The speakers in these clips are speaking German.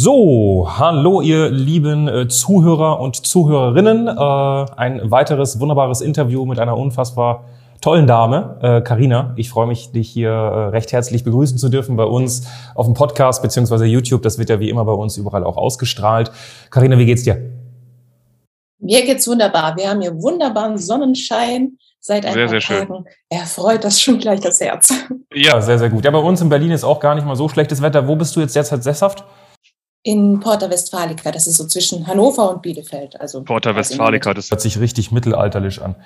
So, hallo ihr lieben äh, Zuhörer und Zuhörerinnen. Äh, ein weiteres wunderbares Interview mit einer unfassbar tollen Dame, Karina. Äh, ich freue mich, dich hier recht herzlich begrüßen zu dürfen bei uns auf dem Podcast beziehungsweise YouTube. Das wird ja wie immer bei uns überall auch ausgestrahlt. Karina, wie geht's dir? Mir geht's wunderbar. Wir haben hier wunderbaren Sonnenschein seit ein sehr, paar sehr Tagen. Schön. Erfreut das schon gleich das Herz. Ja, sehr, sehr gut. Ja, bei uns in Berlin ist auch gar nicht mal so schlechtes Wetter. Wo bist du jetzt derzeit sesshaft? In Porta Westfalica. Das ist so zwischen Hannover und Bielefeld. Also Porta Westfalica, das hört sich richtig mittelalterlich an.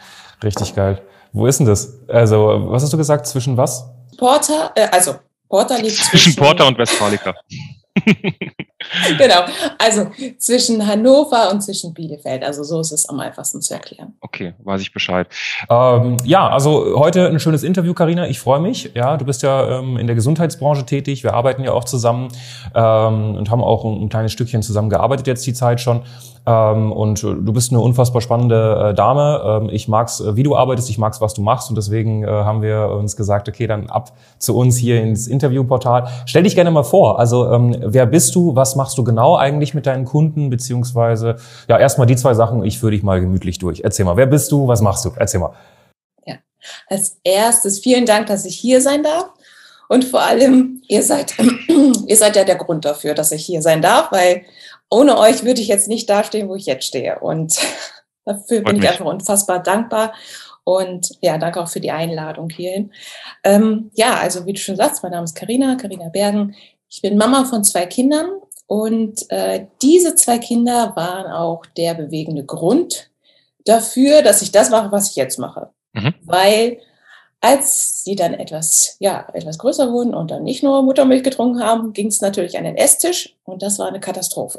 Richtig geil. Wo ist denn das? Also, was hast du gesagt? Zwischen was? Porta, äh, also Porta liegt zwischen, zwischen Porta und Westfalica. genau, also zwischen Hannover und zwischen Bielefeld. Also so ist es am einfachsten zu erklären. Okay, weiß ich Bescheid. Ähm, ja, also heute ein schönes Interview, Karina. Ich freue mich. Ja, du bist ja ähm, in der Gesundheitsbranche tätig. Wir arbeiten ja auch zusammen ähm, und haben auch ein, ein kleines Stückchen zusammen gearbeitet jetzt die Zeit schon. Ähm, und du bist eine unfassbar spannende äh, Dame. Ähm, ich mag's, äh, wie du arbeitest, ich mag's, was du machst. Und deswegen äh, haben wir uns gesagt, okay, dann ab zu uns hier ins Interviewportal. Stell dich gerne mal vor. Also ähm, wer bist du? Was machst du genau eigentlich mit deinen Kunden? Beziehungsweise, ja, erstmal die zwei Sachen. Ich führe dich mal gemütlich durch. Erzähl mal, wer bist du? Was machst du? Erzähl mal. Ja, als erstes vielen Dank, dass ich hier sein darf. Und vor allem, ihr seid, ihr seid ja der Grund dafür, dass ich hier sein darf, weil ohne euch würde ich jetzt nicht dastehen, wo ich jetzt stehe. Und dafür bin ich einfach unfassbar dankbar. Und ja, danke auch für die Einladung hierhin. Ähm, ja, also wie du schon sagst, mein Name ist Karina, Karina Bergen. Ich bin Mama von zwei Kindern und äh, diese zwei Kinder waren auch der bewegende Grund dafür, dass ich das mache, was ich jetzt mache. Mhm. Weil als sie dann etwas, ja, etwas größer wurden und dann nicht nur Muttermilch getrunken haben, ging es natürlich an den Esstisch und das war eine Katastrophe.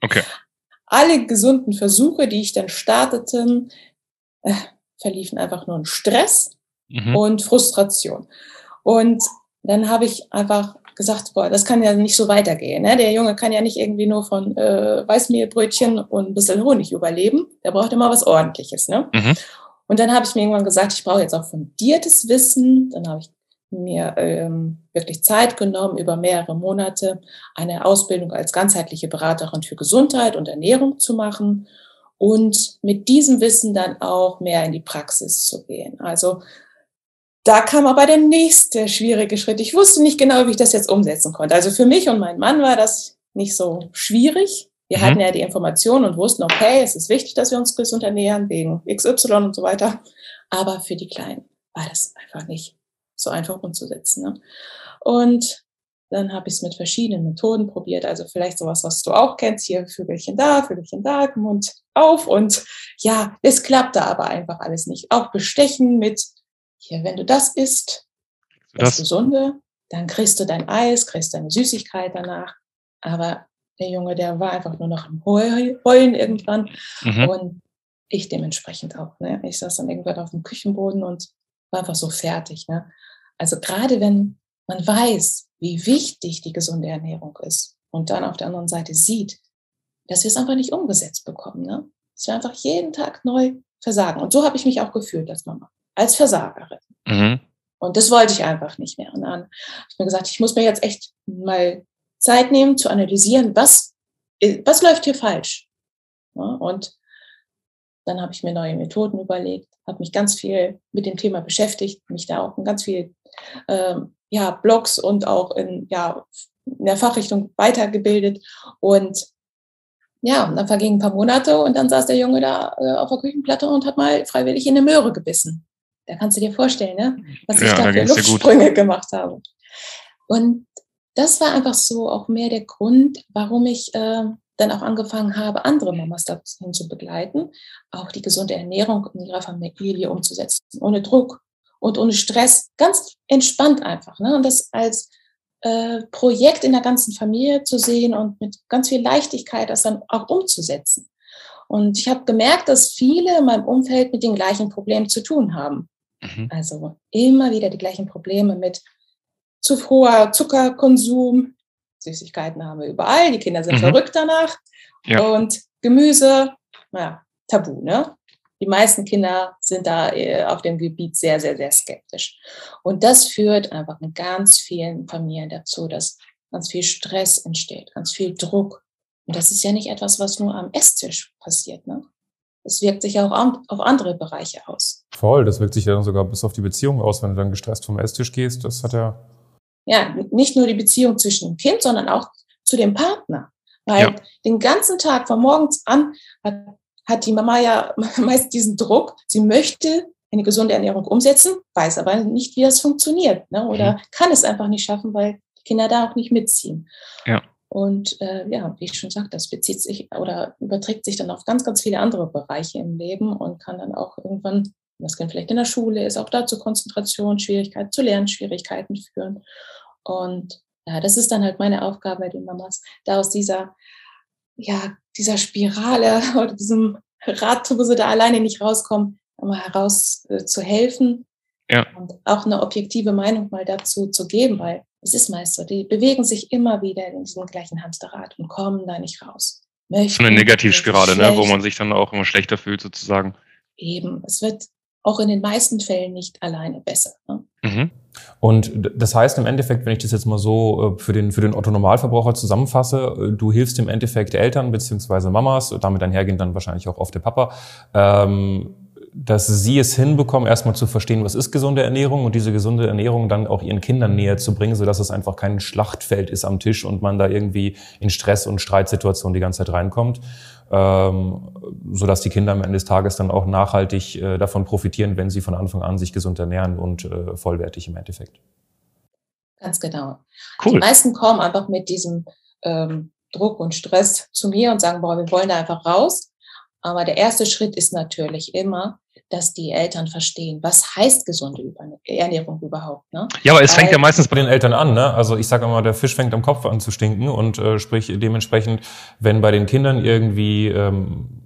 Okay. Alle gesunden Versuche, die ich dann startete, äh, verliefen einfach nur in Stress mhm. und Frustration. Und dann habe ich einfach gesagt, boah, das kann ja nicht so weitergehen. Ne? Der Junge kann ja nicht irgendwie nur von äh, Weißmehlbrötchen und ein bisschen Honig überleben. Der braucht immer was Ordentliches. Ne? Mhm. Und dann habe ich mir irgendwann gesagt, ich brauche jetzt auch fundiertes Wissen. Dann habe ich mir ähm, wirklich Zeit genommen, über mehrere Monate eine Ausbildung als ganzheitliche Beraterin für Gesundheit und Ernährung zu machen und mit diesem Wissen dann auch mehr in die Praxis zu gehen. Also da kam aber der nächste schwierige Schritt. Ich wusste nicht genau, wie ich das jetzt umsetzen konnte. Also für mich und meinen Mann war das nicht so schwierig. Wir mhm. hatten ja die Informationen und wussten, okay, es ist wichtig, dass wir uns gesund ernähren, wegen XY und so weiter. Aber für die Kleinen war das einfach nicht so einfach umzusetzen. Ne? Und dann habe ich es mit verschiedenen Methoden probiert. Also vielleicht sowas, was du auch kennst, hier Vögelchen da, Vögelchen da, Mund auf. Und ja, es klappte aber einfach alles nicht. Auch Bestechen mit, hier, wenn du das isst, das, das Gesunde, dann kriegst du dein Eis, kriegst deine Süßigkeit danach. Aber der Junge, der war einfach nur noch am Heulen irgendwann mhm. und ich dementsprechend auch. Ne? Ich saß dann irgendwann auf dem Küchenboden und war einfach so fertig. Ne? Also gerade wenn man weiß, wie wichtig die gesunde Ernährung ist und dann auf der anderen Seite sieht, dass wir es einfach nicht umgesetzt bekommen. Ne? Dass wir einfach jeden Tag neu versagen. Und so habe ich mich auch gefühlt als Mama, als Versagerin. Mhm. Und das wollte ich einfach nicht mehr. Und dann habe ich mir gesagt, ich muss mir jetzt echt mal Zeit nehmen zu analysieren, was, äh, was läuft hier falsch. Ja, und dann habe ich mir neue Methoden überlegt, habe mich ganz viel mit dem Thema beschäftigt, mich da auch in ganz viel ähm, ja, Blogs und auch in, ja, in der Fachrichtung weitergebildet. Und ja, und dann vergingen ein paar Monate und dann saß der Junge da äh, auf der Küchenplatte und hat mal freiwillig in eine Möhre gebissen. Da kannst du dir vorstellen, ne? was ich ja, da für Luftsprünge gemacht habe. Und das war einfach so auch mehr der Grund, warum ich äh, dann auch angefangen habe, andere Mamas dahin zu begleiten, auch die gesunde Ernährung in ihrer Familie umzusetzen, ohne Druck und ohne Stress, ganz entspannt einfach. Ne? Und das als äh, Projekt in der ganzen Familie zu sehen und mit ganz viel Leichtigkeit das dann auch umzusetzen. Und ich habe gemerkt, dass viele in meinem Umfeld mit den gleichen Problemen zu tun haben. Mhm. Also immer wieder die gleichen Probleme mit zu hoher Zuckerkonsum. Süßigkeiten haben wir überall, die Kinder sind mhm. verrückt danach. Ja. Und Gemüse, naja, tabu, ne? Die meisten Kinder sind da äh, auf dem Gebiet sehr, sehr, sehr skeptisch. Und das führt einfach in ganz vielen Familien dazu, dass ganz viel Stress entsteht, ganz viel Druck. Und das ist ja nicht etwas, was nur am Esstisch passiert. Ne? Es wirkt sich auch auf andere Bereiche aus. Voll, das wirkt sich ja dann sogar bis auf die Beziehung aus, wenn du dann gestresst vom Esstisch gehst. Das hat ja. Ja, nicht nur die Beziehung zwischen dem Kind, sondern auch zu dem Partner. Weil ja. den ganzen Tag von morgens an hat, hat die Mama ja meist diesen Druck. Sie möchte eine gesunde Ernährung umsetzen, weiß aber nicht, wie das funktioniert. Ne? Oder mhm. kann es einfach nicht schaffen, weil die Kinder da auch nicht mitziehen. Ja. Und äh, ja, wie ich schon sagte, das bezieht sich oder überträgt sich dann auf ganz, ganz viele andere Bereiche im Leben und kann dann auch irgendwann, das kann vielleicht in der Schule ist, auch dazu Konzentrationsschwierigkeiten, zu Lernschwierigkeiten führen. Und ja, das ist dann halt meine Aufgabe bei den Mamas, da aus dieser, ja, dieser Spirale oder diesem Rad, wo sie da alleine nicht rauskommen, mal heraus äh, zu helfen ja. und auch eine objektive Meinung mal dazu zu geben, weil es ist meist so, die bewegen sich immer wieder in diesem gleichen Hamsterrad und kommen da nicht raus. Möchten, eine Negativspirale, ne, wo man sich dann auch immer schlechter fühlt sozusagen. Eben, es wird auch in den meisten Fällen nicht alleine besser. Ne? Mhm. Und das heißt im Endeffekt, wenn ich das jetzt mal so äh, für den, für den Otto-Normalverbraucher zusammenfasse, äh, du hilfst im Endeffekt Eltern beziehungsweise Mamas, damit einhergehend dann wahrscheinlich auch oft der Papa, ähm, dass sie es hinbekommen, erstmal zu verstehen, was ist gesunde Ernährung und diese gesunde Ernährung dann auch ihren Kindern näher zu bringen, sodass es einfach kein Schlachtfeld ist am Tisch und man da irgendwie in Stress- und Streitsituationen die ganze Zeit reinkommt, ähm, sodass die Kinder am Ende des Tages dann auch nachhaltig äh, davon profitieren, wenn sie von Anfang an sich gesund ernähren und äh, vollwertig im Endeffekt. Ganz genau. Cool. Die meisten kommen einfach mit diesem ähm, Druck und Stress zu mir und sagen, boah, wir wollen da einfach raus. Aber der erste Schritt ist natürlich immer, dass die Eltern verstehen, was heißt gesunde Ernährung überhaupt. Ne? Ja, aber es Weil, fängt ja meistens bei den Eltern an. Ne? Also ich sage immer, der Fisch fängt am Kopf an zu stinken und äh, sprich dementsprechend, wenn bei den Kindern irgendwie, ähm,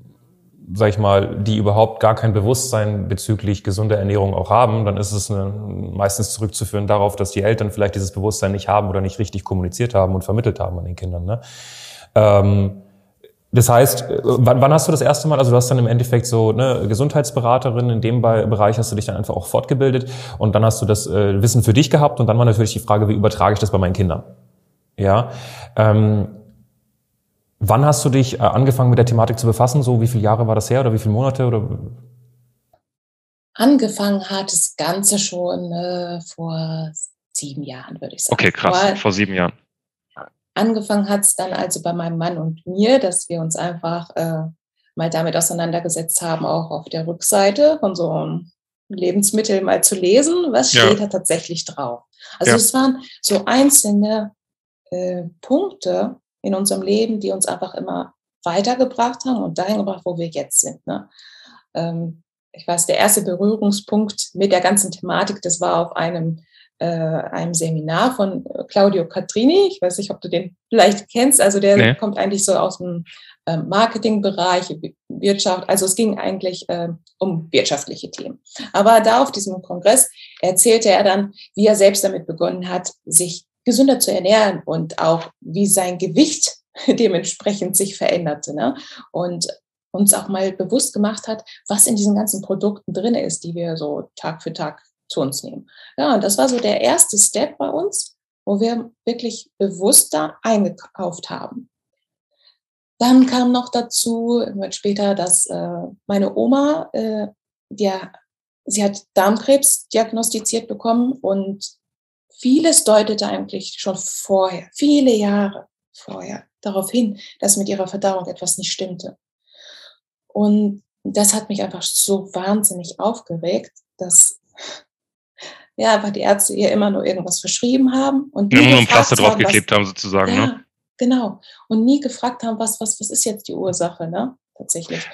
sag ich mal, die überhaupt gar kein Bewusstsein bezüglich gesunder Ernährung auch haben, dann ist es eine, meistens zurückzuführen darauf, dass die Eltern vielleicht dieses Bewusstsein nicht haben oder nicht richtig kommuniziert haben und vermittelt haben an den Kindern. Ne? Ähm, das heißt, äh, wann, wann hast du das erste Mal, also du hast dann im Endeffekt so eine Gesundheitsberaterin, in dem Bereich hast du dich dann einfach auch fortgebildet und dann hast du das äh, Wissen für dich gehabt und dann war natürlich die Frage, wie übertrage ich das bei meinen Kindern? Ja. Ähm, wann hast du dich äh, angefangen mit der Thematik zu befassen? So wie viele Jahre war das her oder wie viele Monate oder? Angefangen hat das Ganze schon äh, vor sieben Jahren, würde ich sagen. Okay, krass, vor, vor sieben Jahren. Angefangen hat es dann also bei meinem Mann und mir, dass wir uns einfach äh, mal damit auseinandergesetzt haben, auch auf der Rückseite von so einem Lebensmittel mal zu lesen, was steht ja. da tatsächlich drauf. Also es waren so einzelne äh, Punkte in unserem Leben, die uns einfach immer weitergebracht haben und dahin gebracht, wo wir jetzt sind. Ne? Ähm, ich weiß, der erste Berührungspunkt mit der ganzen Thematik, das war auf einem äh, einem Seminar von äh, Claudio Catrini. Ich weiß nicht, ob du den vielleicht kennst. Also der nee. kommt eigentlich so aus dem äh, Marketingbereich, Wirtschaft. Also es ging eigentlich äh, um wirtschaftliche Themen. Aber da auf diesem Kongress erzählte er dann, wie er selbst damit begonnen hat, sich gesünder zu ernähren und auch wie sein Gewicht dementsprechend sich veränderte. Ne? Und uns auch mal bewusst gemacht hat, was in diesen ganzen Produkten drin ist, die wir so Tag für Tag zu uns nehmen. Ja, und das war so der erste Step bei uns, wo wir wirklich bewusster eingekauft haben. Dann kam noch dazu, später, dass äh, meine Oma, äh, die, sie hat Darmkrebs diagnostiziert bekommen und vieles deutete eigentlich schon vorher, viele Jahre vorher, darauf hin, dass mit ihrer Verdauung etwas nicht stimmte. Und das hat mich einfach so wahnsinnig aufgeregt, dass ja, einfach die Ärzte ihr immer nur irgendwas verschrieben haben und nie immer nur ein Pflaster draufgeklebt haben sozusagen, ja, ne? Genau. Und nie gefragt haben, was, was, was ist jetzt die Ursache, ne? Tatsächlich.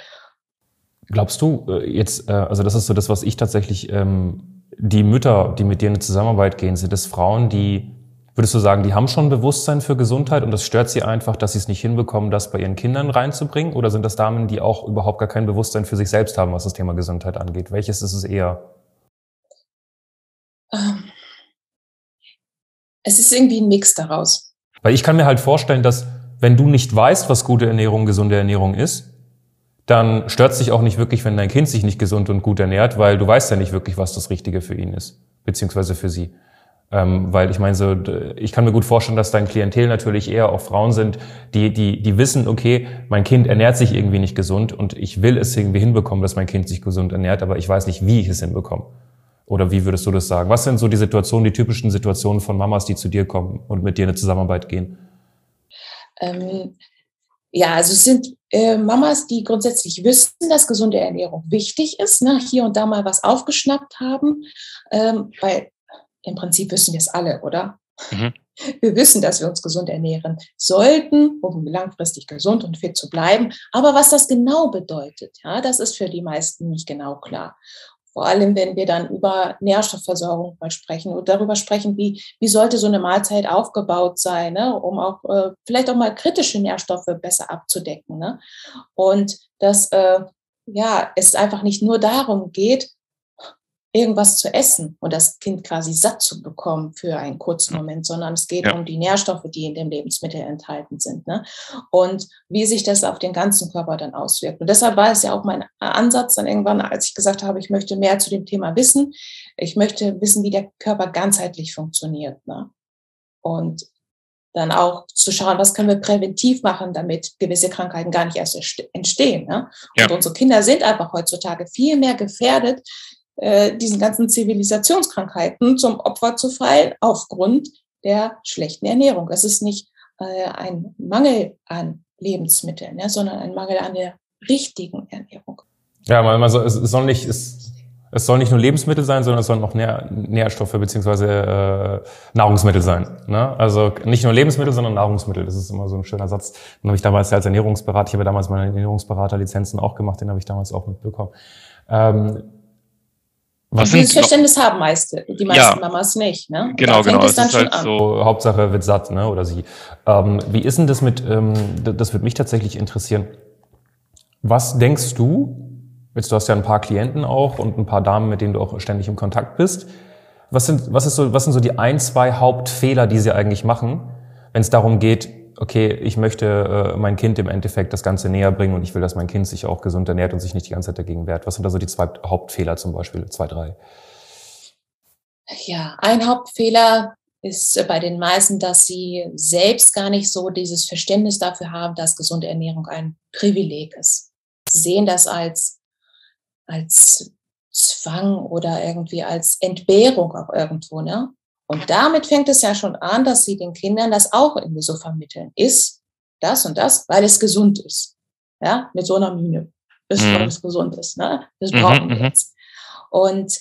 Glaubst du äh, jetzt, äh, also das ist so das, was ich tatsächlich, ähm, die Mütter, die mit dir in eine Zusammenarbeit gehen, sind das Frauen, die, würdest du sagen, die haben schon Bewusstsein für Gesundheit und das stört sie einfach, dass sie es nicht hinbekommen, das bei ihren Kindern reinzubringen? Oder sind das Damen, die auch überhaupt gar kein Bewusstsein für sich selbst haben, was das Thema Gesundheit angeht? Welches ist es eher? Es ist irgendwie ein Mix daraus. Weil ich kann mir halt vorstellen, dass wenn du nicht weißt, was gute Ernährung, gesunde Ernährung ist, dann stört es dich auch nicht wirklich, wenn dein Kind sich nicht gesund und gut ernährt, weil du weißt ja nicht wirklich, was das Richtige für ihn ist, beziehungsweise für sie. Ähm, weil ich meine, so, ich kann mir gut vorstellen, dass dein Klientel natürlich eher auch Frauen sind, die, die, die wissen, okay, mein Kind ernährt sich irgendwie nicht gesund und ich will es irgendwie hinbekommen, dass mein Kind sich gesund ernährt, aber ich weiß nicht, wie ich es hinbekomme. Oder wie würdest du das sagen? Was sind so die Situationen, die typischen Situationen von Mamas, die zu dir kommen und mit dir in eine Zusammenarbeit gehen? Ähm, ja, also es sind äh, Mamas, die grundsätzlich wissen, dass gesunde Ernährung wichtig ist, ne? hier und da mal was aufgeschnappt haben, ähm, weil im Prinzip wissen wir es alle, oder? Mhm. Wir wissen, dass wir uns gesund ernähren sollten, um langfristig gesund und fit zu bleiben. Aber was das genau bedeutet, ja, das ist für die meisten nicht genau klar. Vor allem, wenn wir dann über Nährstoffversorgung mal sprechen und darüber sprechen, wie, wie sollte so eine Mahlzeit aufgebaut sein, ne, um auch äh, vielleicht auch mal kritische Nährstoffe besser abzudecken. Ne? Und dass äh, ja, es einfach nicht nur darum geht, irgendwas zu essen und das Kind quasi satt zu bekommen für einen kurzen Moment, sondern es geht ja. um die Nährstoffe, die in dem Lebensmittel enthalten sind. Ne? Und wie sich das auf den ganzen Körper dann auswirkt. Und deshalb war es ja auch mein Ansatz dann irgendwann, als ich gesagt habe, ich möchte mehr zu dem Thema wissen. Ich möchte wissen, wie der Körper ganzheitlich funktioniert. Ne? Und dann auch zu schauen, was können wir präventiv machen, damit gewisse Krankheiten gar nicht erst entstehen. Ne? Ja. Und unsere Kinder sind einfach heutzutage viel mehr gefährdet, äh, diesen ganzen Zivilisationskrankheiten zum Opfer zu fallen aufgrund der schlechten Ernährung. Es ist nicht äh, ein Mangel an Lebensmitteln, ne, sondern ein Mangel an der richtigen Ernährung. Ja, also es soll nicht, es, es soll nicht nur Lebensmittel sein, sondern es sollen auch Nähr, Nährstoffe beziehungsweise äh, Nahrungsmittel sein. Ne? Also nicht nur Lebensmittel, sondern Nahrungsmittel. Das ist immer so ein schöner Satz. Den habe ich damals als Ernährungsberater, ich habe damals meine Ernährungsberaterlizenzen auch gemacht, den habe ich damals auch mitbekommen. Ähm, was dieses Verständnis haben meiste, die meisten ja, Mamas nicht. Ne? Genau, genau. Es ist halt so, Hauptsache wird satt, ne? oder sie. Ähm, wie ist denn das mit, ähm, das würde mich tatsächlich interessieren. Was denkst du, jetzt du hast ja ein paar Klienten auch und ein paar Damen, mit denen du auch ständig im Kontakt bist. Was sind, was ist so, was sind so die ein, zwei Hauptfehler, die sie eigentlich machen, wenn es darum geht, okay, ich möchte äh, mein Kind im Endeffekt das Ganze näher bringen und ich will, dass mein Kind sich auch gesund ernährt und sich nicht die ganze Zeit dagegen wehrt. Was sind da so die zwei Hauptfehler zum Beispiel, zwei, drei? Ja, ein Hauptfehler ist bei den meisten, dass sie selbst gar nicht so dieses Verständnis dafür haben, dass gesunde Ernährung ein Privileg ist. Sie sehen das als, als Zwang oder irgendwie als Entbehrung auch irgendwo, ne? Und damit fängt es ja schon an, dass sie den Kindern das auch irgendwie so vermitteln. Ist das und das, weil es gesund ist. Ja, mit so einer Mühe. Ist, mhm. weil es gesund ist. Ne? Das mhm, brauchen wir mhm. jetzt. Und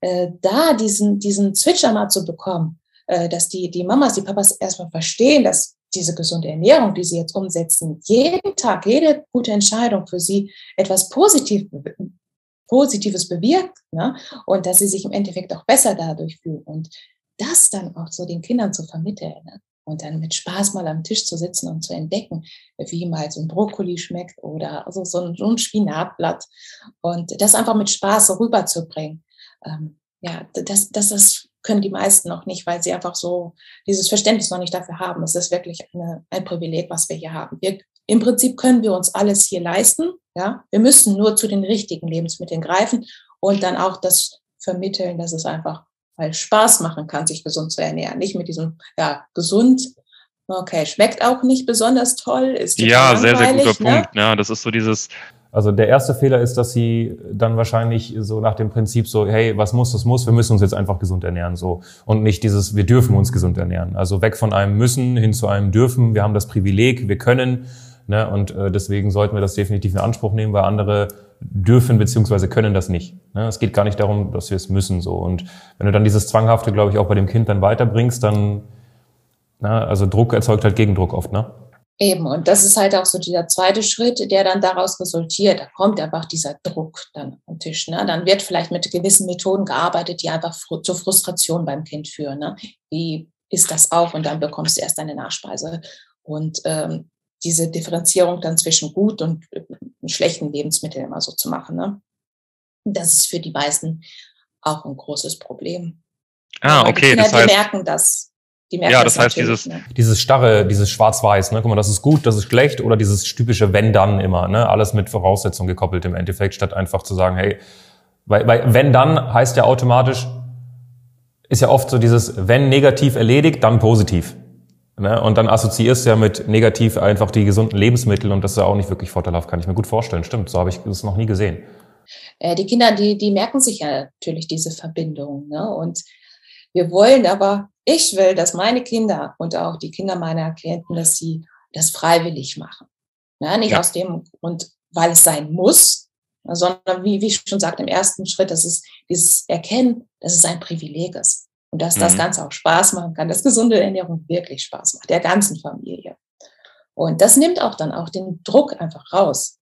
äh, da diesen, diesen Switcher mal zu bekommen, äh, dass die, die Mamas, die Papas erstmal verstehen, dass diese gesunde Ernährung, die sie jetzt umsetzen, jeden Tag, jede gute Entscheidung für sie etwas Positiv, Positives bewirkt ne? und dass sie sich im Endeffekt auch besser dadurch fühlen. Und das dann auch so den Kindern zu vermitteln ne? und dann mit Spaß mal am Tisch zu sitzen und zu entdecken, wie mal so ein Brokkoli schmeckt oder also so, ein, ein Spinatblatt und das einfach mit Spaß rüberzubringen. Ähm, ja, das, das, das können die meisten noch nicht, weil sie einfach so dieses Verständnis noch nicht dafür haben. Es ist wirklich eine, ein Privileg, was wir hier haben. Wir, Im Prinzip können wir uns alles hier leisten. Ja, wir müssen nur zu den richtigen Lebensmitteln greifen und dann auch das vermitteln, dass es einfach weil Spaß machen kann, sich gesund zu ernähren. Nicht mit diesem, ja, gesund, okay, schmeckt auch nicht besonders toll, ist Ja, sehr, sehr guter ne? Punkt. Ja, das ist so dieses. Also der erste Fehler ist, dass sie dann wahrscheinlich so nach dem Prinzip so, hey, was muss, das muss, wir müssen uns jetzt einfach gesund ernähren, so. Und nicht dieses, wir dürfen uns gesund ernähren. Also weg von einem müssen hin zu einem dürfen, wir haben das Privileg, wir können, ne, und äh, deswegen sollten wir das definitiv in Anspruch nehmen, weil andere dürfen beziehungsweise können das nicht. Ne? Es geht gar nicht darum, dass wir es müssen so. Und wenn du dann dieses Zwanghafte, glaube ich, auch bei dem Kind dann weiterbringst, dann, na, also Druck erzeugt halt Gegendruck oft, ne? Eben, und das ist halt auch so dieser zweite Schritt, der dann daraus resultiert. Da kommt einfach dieser Druck dann am Tisch. Ne? Dann wird vielleicht mit gewissen Methoden gearbeitet, die einfach zur Frustration beim Kind führen. Ne? Wie ist das auch? Und dann bekommst du erst deine Nachspeise. Und ähm, diese Differenzierung dann zwischen gut und äh, schlechten Lebensmitteln immer so zu machen. Ne? Das ist für die meisten auch ein großes Problem. Ah, okay. Die, Kinder, das heißt, die merken das. Die merken ja, das, das heißt dieses, ne? dieses starre, dieses Schwarz-Weiß, ne? Guck mal, das ist gut, das ist schlecht oder dieses typische Wenn-Dann immer, ne? Alles mit Voraussetzungen gekoppelt im Endeffekt, statt einfach zu sagen, hey, weil, weil wenn dann heißt ja automatisch, ist ja oft so dieses, wenn negativ erledigt, dann positiv. Ne? Und dann assoziierst du ja mit negativ einfach die gesunden Lebensmittel und das ist ja auch nicht wirklich vorteilhaft, kann ich mir gut vorstellen. Stimmt, so habe ich das noch nie gesehen. Äh, die Kinder, die, die merken sich ja natürlich diese Verbindung. Ne? Und wir wollen aber, ich will, dass meine Kinder und auch die Kinder meiner Klienten, dass sie das freiwillig machen. Ne? Nicht ja. aus dem Grund, weil es sein muss, sondern wie, wie ich schon sagte, im ersten Schritt, dass es dieses Erkennen, dass es ein Privileg ist und dass mhm. das Ganze auch Spaß machen kann, dass gesunde Ernährung wirklich Spaß macht, der ganzen Familie. Und das nimmt auch dann auch den Druck einfach raus.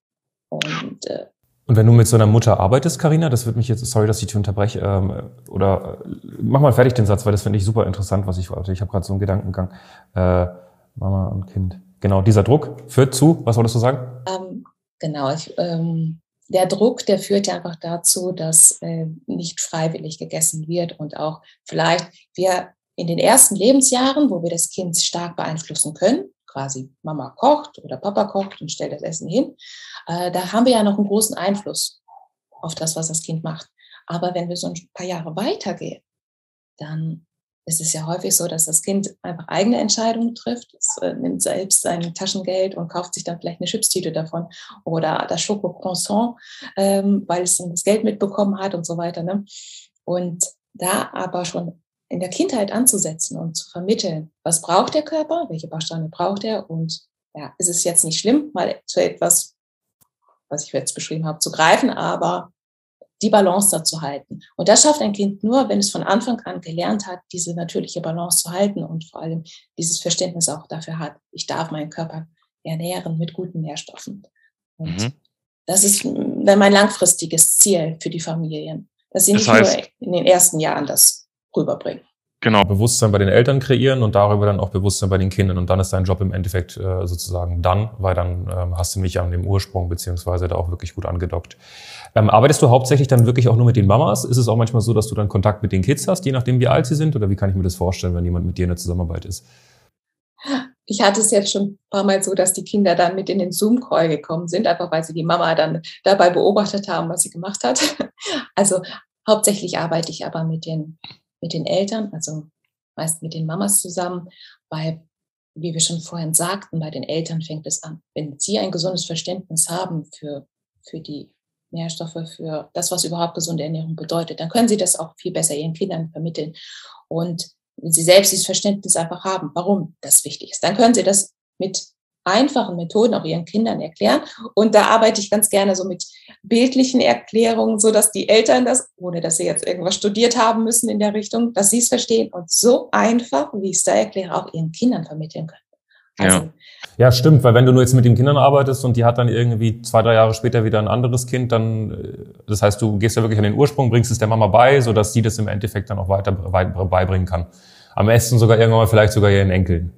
Und, äh, und wenn du mit so einer Mutter arbeitest, Karina, das wird mich jetzt, sorry, dass ich dich unterbreche, ähm, oder äh, mach mal fertig den Satz, weil das finde ich super interessant, was ich, also ich habe gerade so einen Gedankengang, äh, Mama und Kind. Genau, dieser Druck führt zu, was wolltest du sagen? Ähm, genau, ich, ähm, der Druck, der führt ja einfach dazu, dass äh, nicht freiwillig gegessen wird und auch vielleicht wir in den ersten Lebensjahren, wo wir das Kind stark beeinflussen können, quasi Mama kocht oder Papa kocht und stellt das Essen hin, äh, da haben wir ja noch einen großen Einfluss auf das, was das Kind macht. Aber wenn wir so ein paar Jahre weitergehen, dann es ist ja häufig so, dass das Kind einfach eigene Entscheidungen trifft. Es äh, nimmt selbst sein Taschengeld und kauft sich dann vielleicht eine Chipstüte davon oder das Schokocroissant, ähm, weil es dann das Geld mitbekommen hat und so weiter. Ne? Und da aber schon in der Kindheit anzusetzen und zu vermitteln, was braucht der Körper, welche Bausteine braucht er und ja, ist es jetzt nicht schlimm, mal zu etwas, was ich jetzt beschrieben habe, zu greifen, aber die Balance dazu halten. Und das schafft ein Kind nur, wenn es von Anfang an gelernt hat, diese natürliche Balance zu halten und vor allem dieses Verständnis auch dafür hat, ich darf meinen Körper ernähren mit guten Nährstoffen. Und mhm. das ist mein langfristiges Ziel für die Familien, dass sie das nicht heißt, nur in den ersten Jahren das rüberbringen. Genau. Bewusstsein bei den Eltern kreieren und darüber dann auch Bewusstsein bei den Kindern. Und dann ist dein Job im Endeffekt äh, sozusagen dann, weil dann ähm, hast du mich an dem Ursprung beziehungsweise da auch wirklich gut angedockt. Ähm, arbeitest du hauptsächlich dann wirklich auch nur mit den Mamas? Ist es auch manchmal so, dass du dann Kontakt mit den Kids hast, je nachdem wie alt sie sind? Oder wie kann ich mir das vorstellen, wenn jemand mit dir in der Zusammenarbeit ist? Ich hatte es jetzt schon ein paar Mal so, dass die Kinder dann mit in den Zoom-Call gekommen sind, einfach weil sie die Mama dann dabei beobachtet haben, was sie gemacht hat. Also hauptsächlich arbeite ich aber mit den mit den Eltern, also meist mit den Mamas zusammen, weil, wie wir schon vorhin sagten, bei den Eltern fängt es an. Wenn sie ein gesundes Verständnis haben für, für die Nährstoffe, für das, was überhaupt gesunde Ernährung bedeutet, dann können sie das auch viel besser ihren Kindern vermitteln. Und wenn sie selbst dieses Verständnis einfach haben, warum das wichtig ist, dann können sie das mit einfachen Methoden auch ihren Kindern erklären. Und da arbeite ich ganz gerne so mit bildlichen Erklärungen, so dass die Eltern das, ohne dass sie jetzt irgendwas studiert haben müssen in der Richtung, dass sie es verstehen und so einfach, wie ich es da erkläre, auch ihren Kindern vermitteln können. Also, ja. ja, stimmt, weil wenn du nur jetzt mit den Kindern arbeitest und die hat dann irgendwie zwei, drei Jahre später wieder ein anderes Kind, dann, äh, das heißt, du gehst ja wirklich an den Ursprung, bringst es der Mama bei, so dass sie das im Endeffekt dann auch weiter beibringen kann. Am besten sogar irgendwann mal vielleicht sogar ihren Enkeln.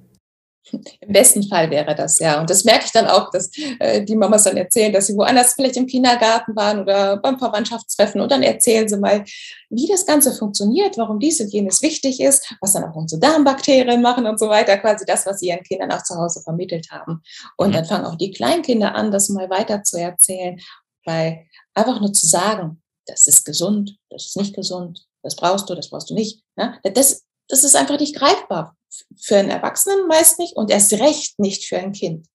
Im besten Fall wäre das, ja. Und das merke ich dann auch, dass äh, die Mamas dann erzählen, dass sie woanders vielleicht im Kindergarten waren oder beim Verwandtschaftstreffen und dann erzählen sie mal, wie das Ganze funktioniert, warum dies und jenes wichtig ist, was dann auch unsere Darmbakterien machen und so weiter, quasi das, was sie ihren Kindern auch zu Hause vermittelt haben. Und mhm. dann fangen auch die Kleinkinder an, das mal weiter zu erzählen, weil einfach nur zu sagen, das ist gesund, das ist nicht gesund, das brauchst du, das brauchst du nicht, ne? das, das ist einfach nicht greifbar für einen Erwachsenen meist nicht und erst recht nicht für ein Kind.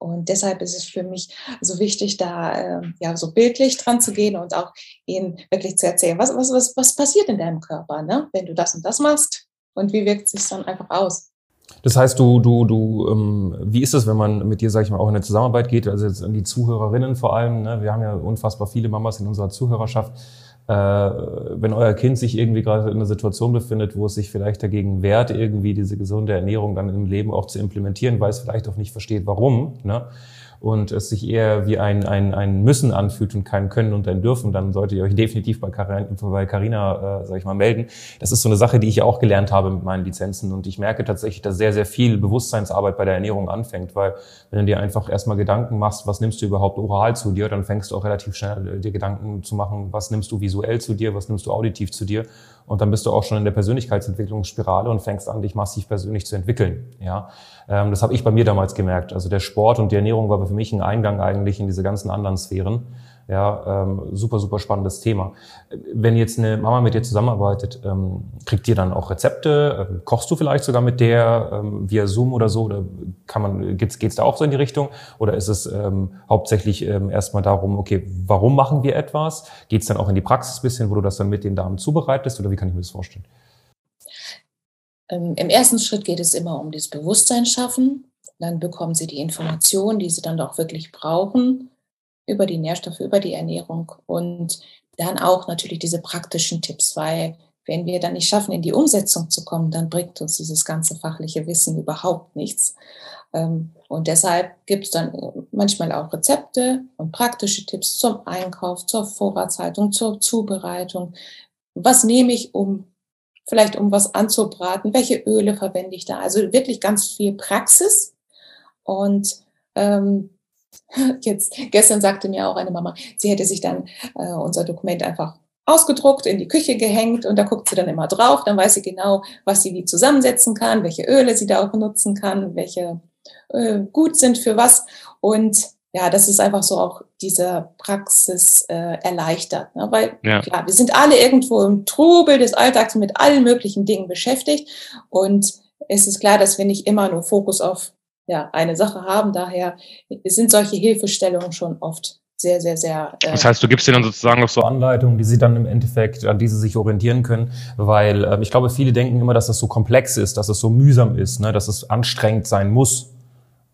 Und deshalb ist es für mich so wichtig, da äh, ja so bildlich dran zu gehen und auch ihnen wirklich zu erzählen, was, was, was, was passiert in deinem Körper, ne? wenn du das und das machst und wie wirkt es sich dann einfach aus. Das heißt, du, du, du, ähm, wie ist es, wenn man mit dir, sag ich mal, auch in eine Zusammenarbeit geht, also jetzt an die Zuhörerinnen vor allem, ne? wir haben ja unfassbar viele Mamas in unserer Zuhörerschaft, wenn euer Kind sich irgendwie gerade in einer Situation befindet, wo es sich vielleicht dagegen wehrt, irgendwie diese gesunde Ernährung dann im Leben auch zu implementieren, weil es vielleicht auch nicht versteht, warum, ne? Und es sich eher wie ein, ein, ein Müssen anfühlt und kein Können und ein Dürfen, dann solltet ihr euch definitiv bei Carina, äh, sag ich mal, melden. Das ist so eine Sache, die ich ja auch gelernt habe mit meinen Lizenzen und ich merke tatsächlich, dass sehr, sehr viel Bewusstseinsarbeit bei der Ernährung anfängt, weil wenn du dir einfach erstmal Gedanken machst, was nimmst du überhaupt oral zu dir, dann fängst du auch relativ schnell äh, dir Gedanken zu machen, was nimmst du visuell zu dir, was nimmst du auditiv zu dir und dann bist du auch schon in der Persönlichkeitsentwicklungsspirale und fängst an, dich massiv persönlich zu entwickeln. Ja, ähm, das habe ich bei mir damals gemerkt. Also der Sport und die Ernährung war für mich ein Eingang eigentlich in diese ganzen anderen Sphären. Ja, ähm, super, super spannendes Thema. Wenn jetzt eine Mama mit dir zusammenarbeitet, ähm, kriegt ihr dann auch Rezepte? Ähm, kochst du vielleicht sogar mit der ähm, via Zoom oder so? Oder kann man, geht's, geht's da auch so in die Richtung? Oder ist es ähm, hauptsächlich ähm, erstmal darum, okay, warum machen wir etwas? Geht's dann auch in die Praxis bisschen, wo du das dann mit den Damen zubereitest? Oder wie kann ich mir das vorstellen? Im ersten Schritt geht es immer um das Bewusstsein schaffen. Dann bekommen sie die Informationen, die sie dann auch wirklich brauchen über die Nährstoffe, über die Ernährung und dann auch natürlich diese praktischen Tipps, weil wenn wir dann nicht schaffen, in die Umsetzung zu kommen, dann bringt uns dieses ganze fachliche Wissen überhaupt nichts. Ähm, und deshalb gibt es dann manchmal auch Rezepte und praktische Tipps zum Einkauf, zur Vorratshaltung, zur Zubereitung. Was nehme ich, um vielleicht um was anzubraten? Welche Öle verwende ich da? Also wirklich ganz viel Praxis. Und ähm, Jetzt, gestern sagte mir auch eine Mama, sie hätte sich dann äh, unser Dokument einfach ausgedruckt, in die Küche gehängt und da guckt sie dann immer drauf. Dann weiß sie genau, was sie wie zusammensetzen kann, welche Öle sie da auch benutzen kann, welche äh, gut sind für was. Und ja, das ist einfach so auch diese Praxis äh, erleichtert. Ne? Weil ja. klar, wir sind alle irgendwo im Trubel des Alltags mit allen möglichen Dingen beschäftigt. Und es ist klar, dass wir nicht immer nur Fokus auf ja, eine Sache haben. Daher sind solche Hilfestellungen schon oft sehr, sehr, sehr. Äh das heißt, du gibst dir dann sozusagen noch so Anleitungen, die sie dann im Endeffekt, an die sie sich orientieren können, weil äh, ich glaube, viele denken immer, dass das so komplex ist, dass es so mühsam ist, ne, dass es anstrengend sein muss,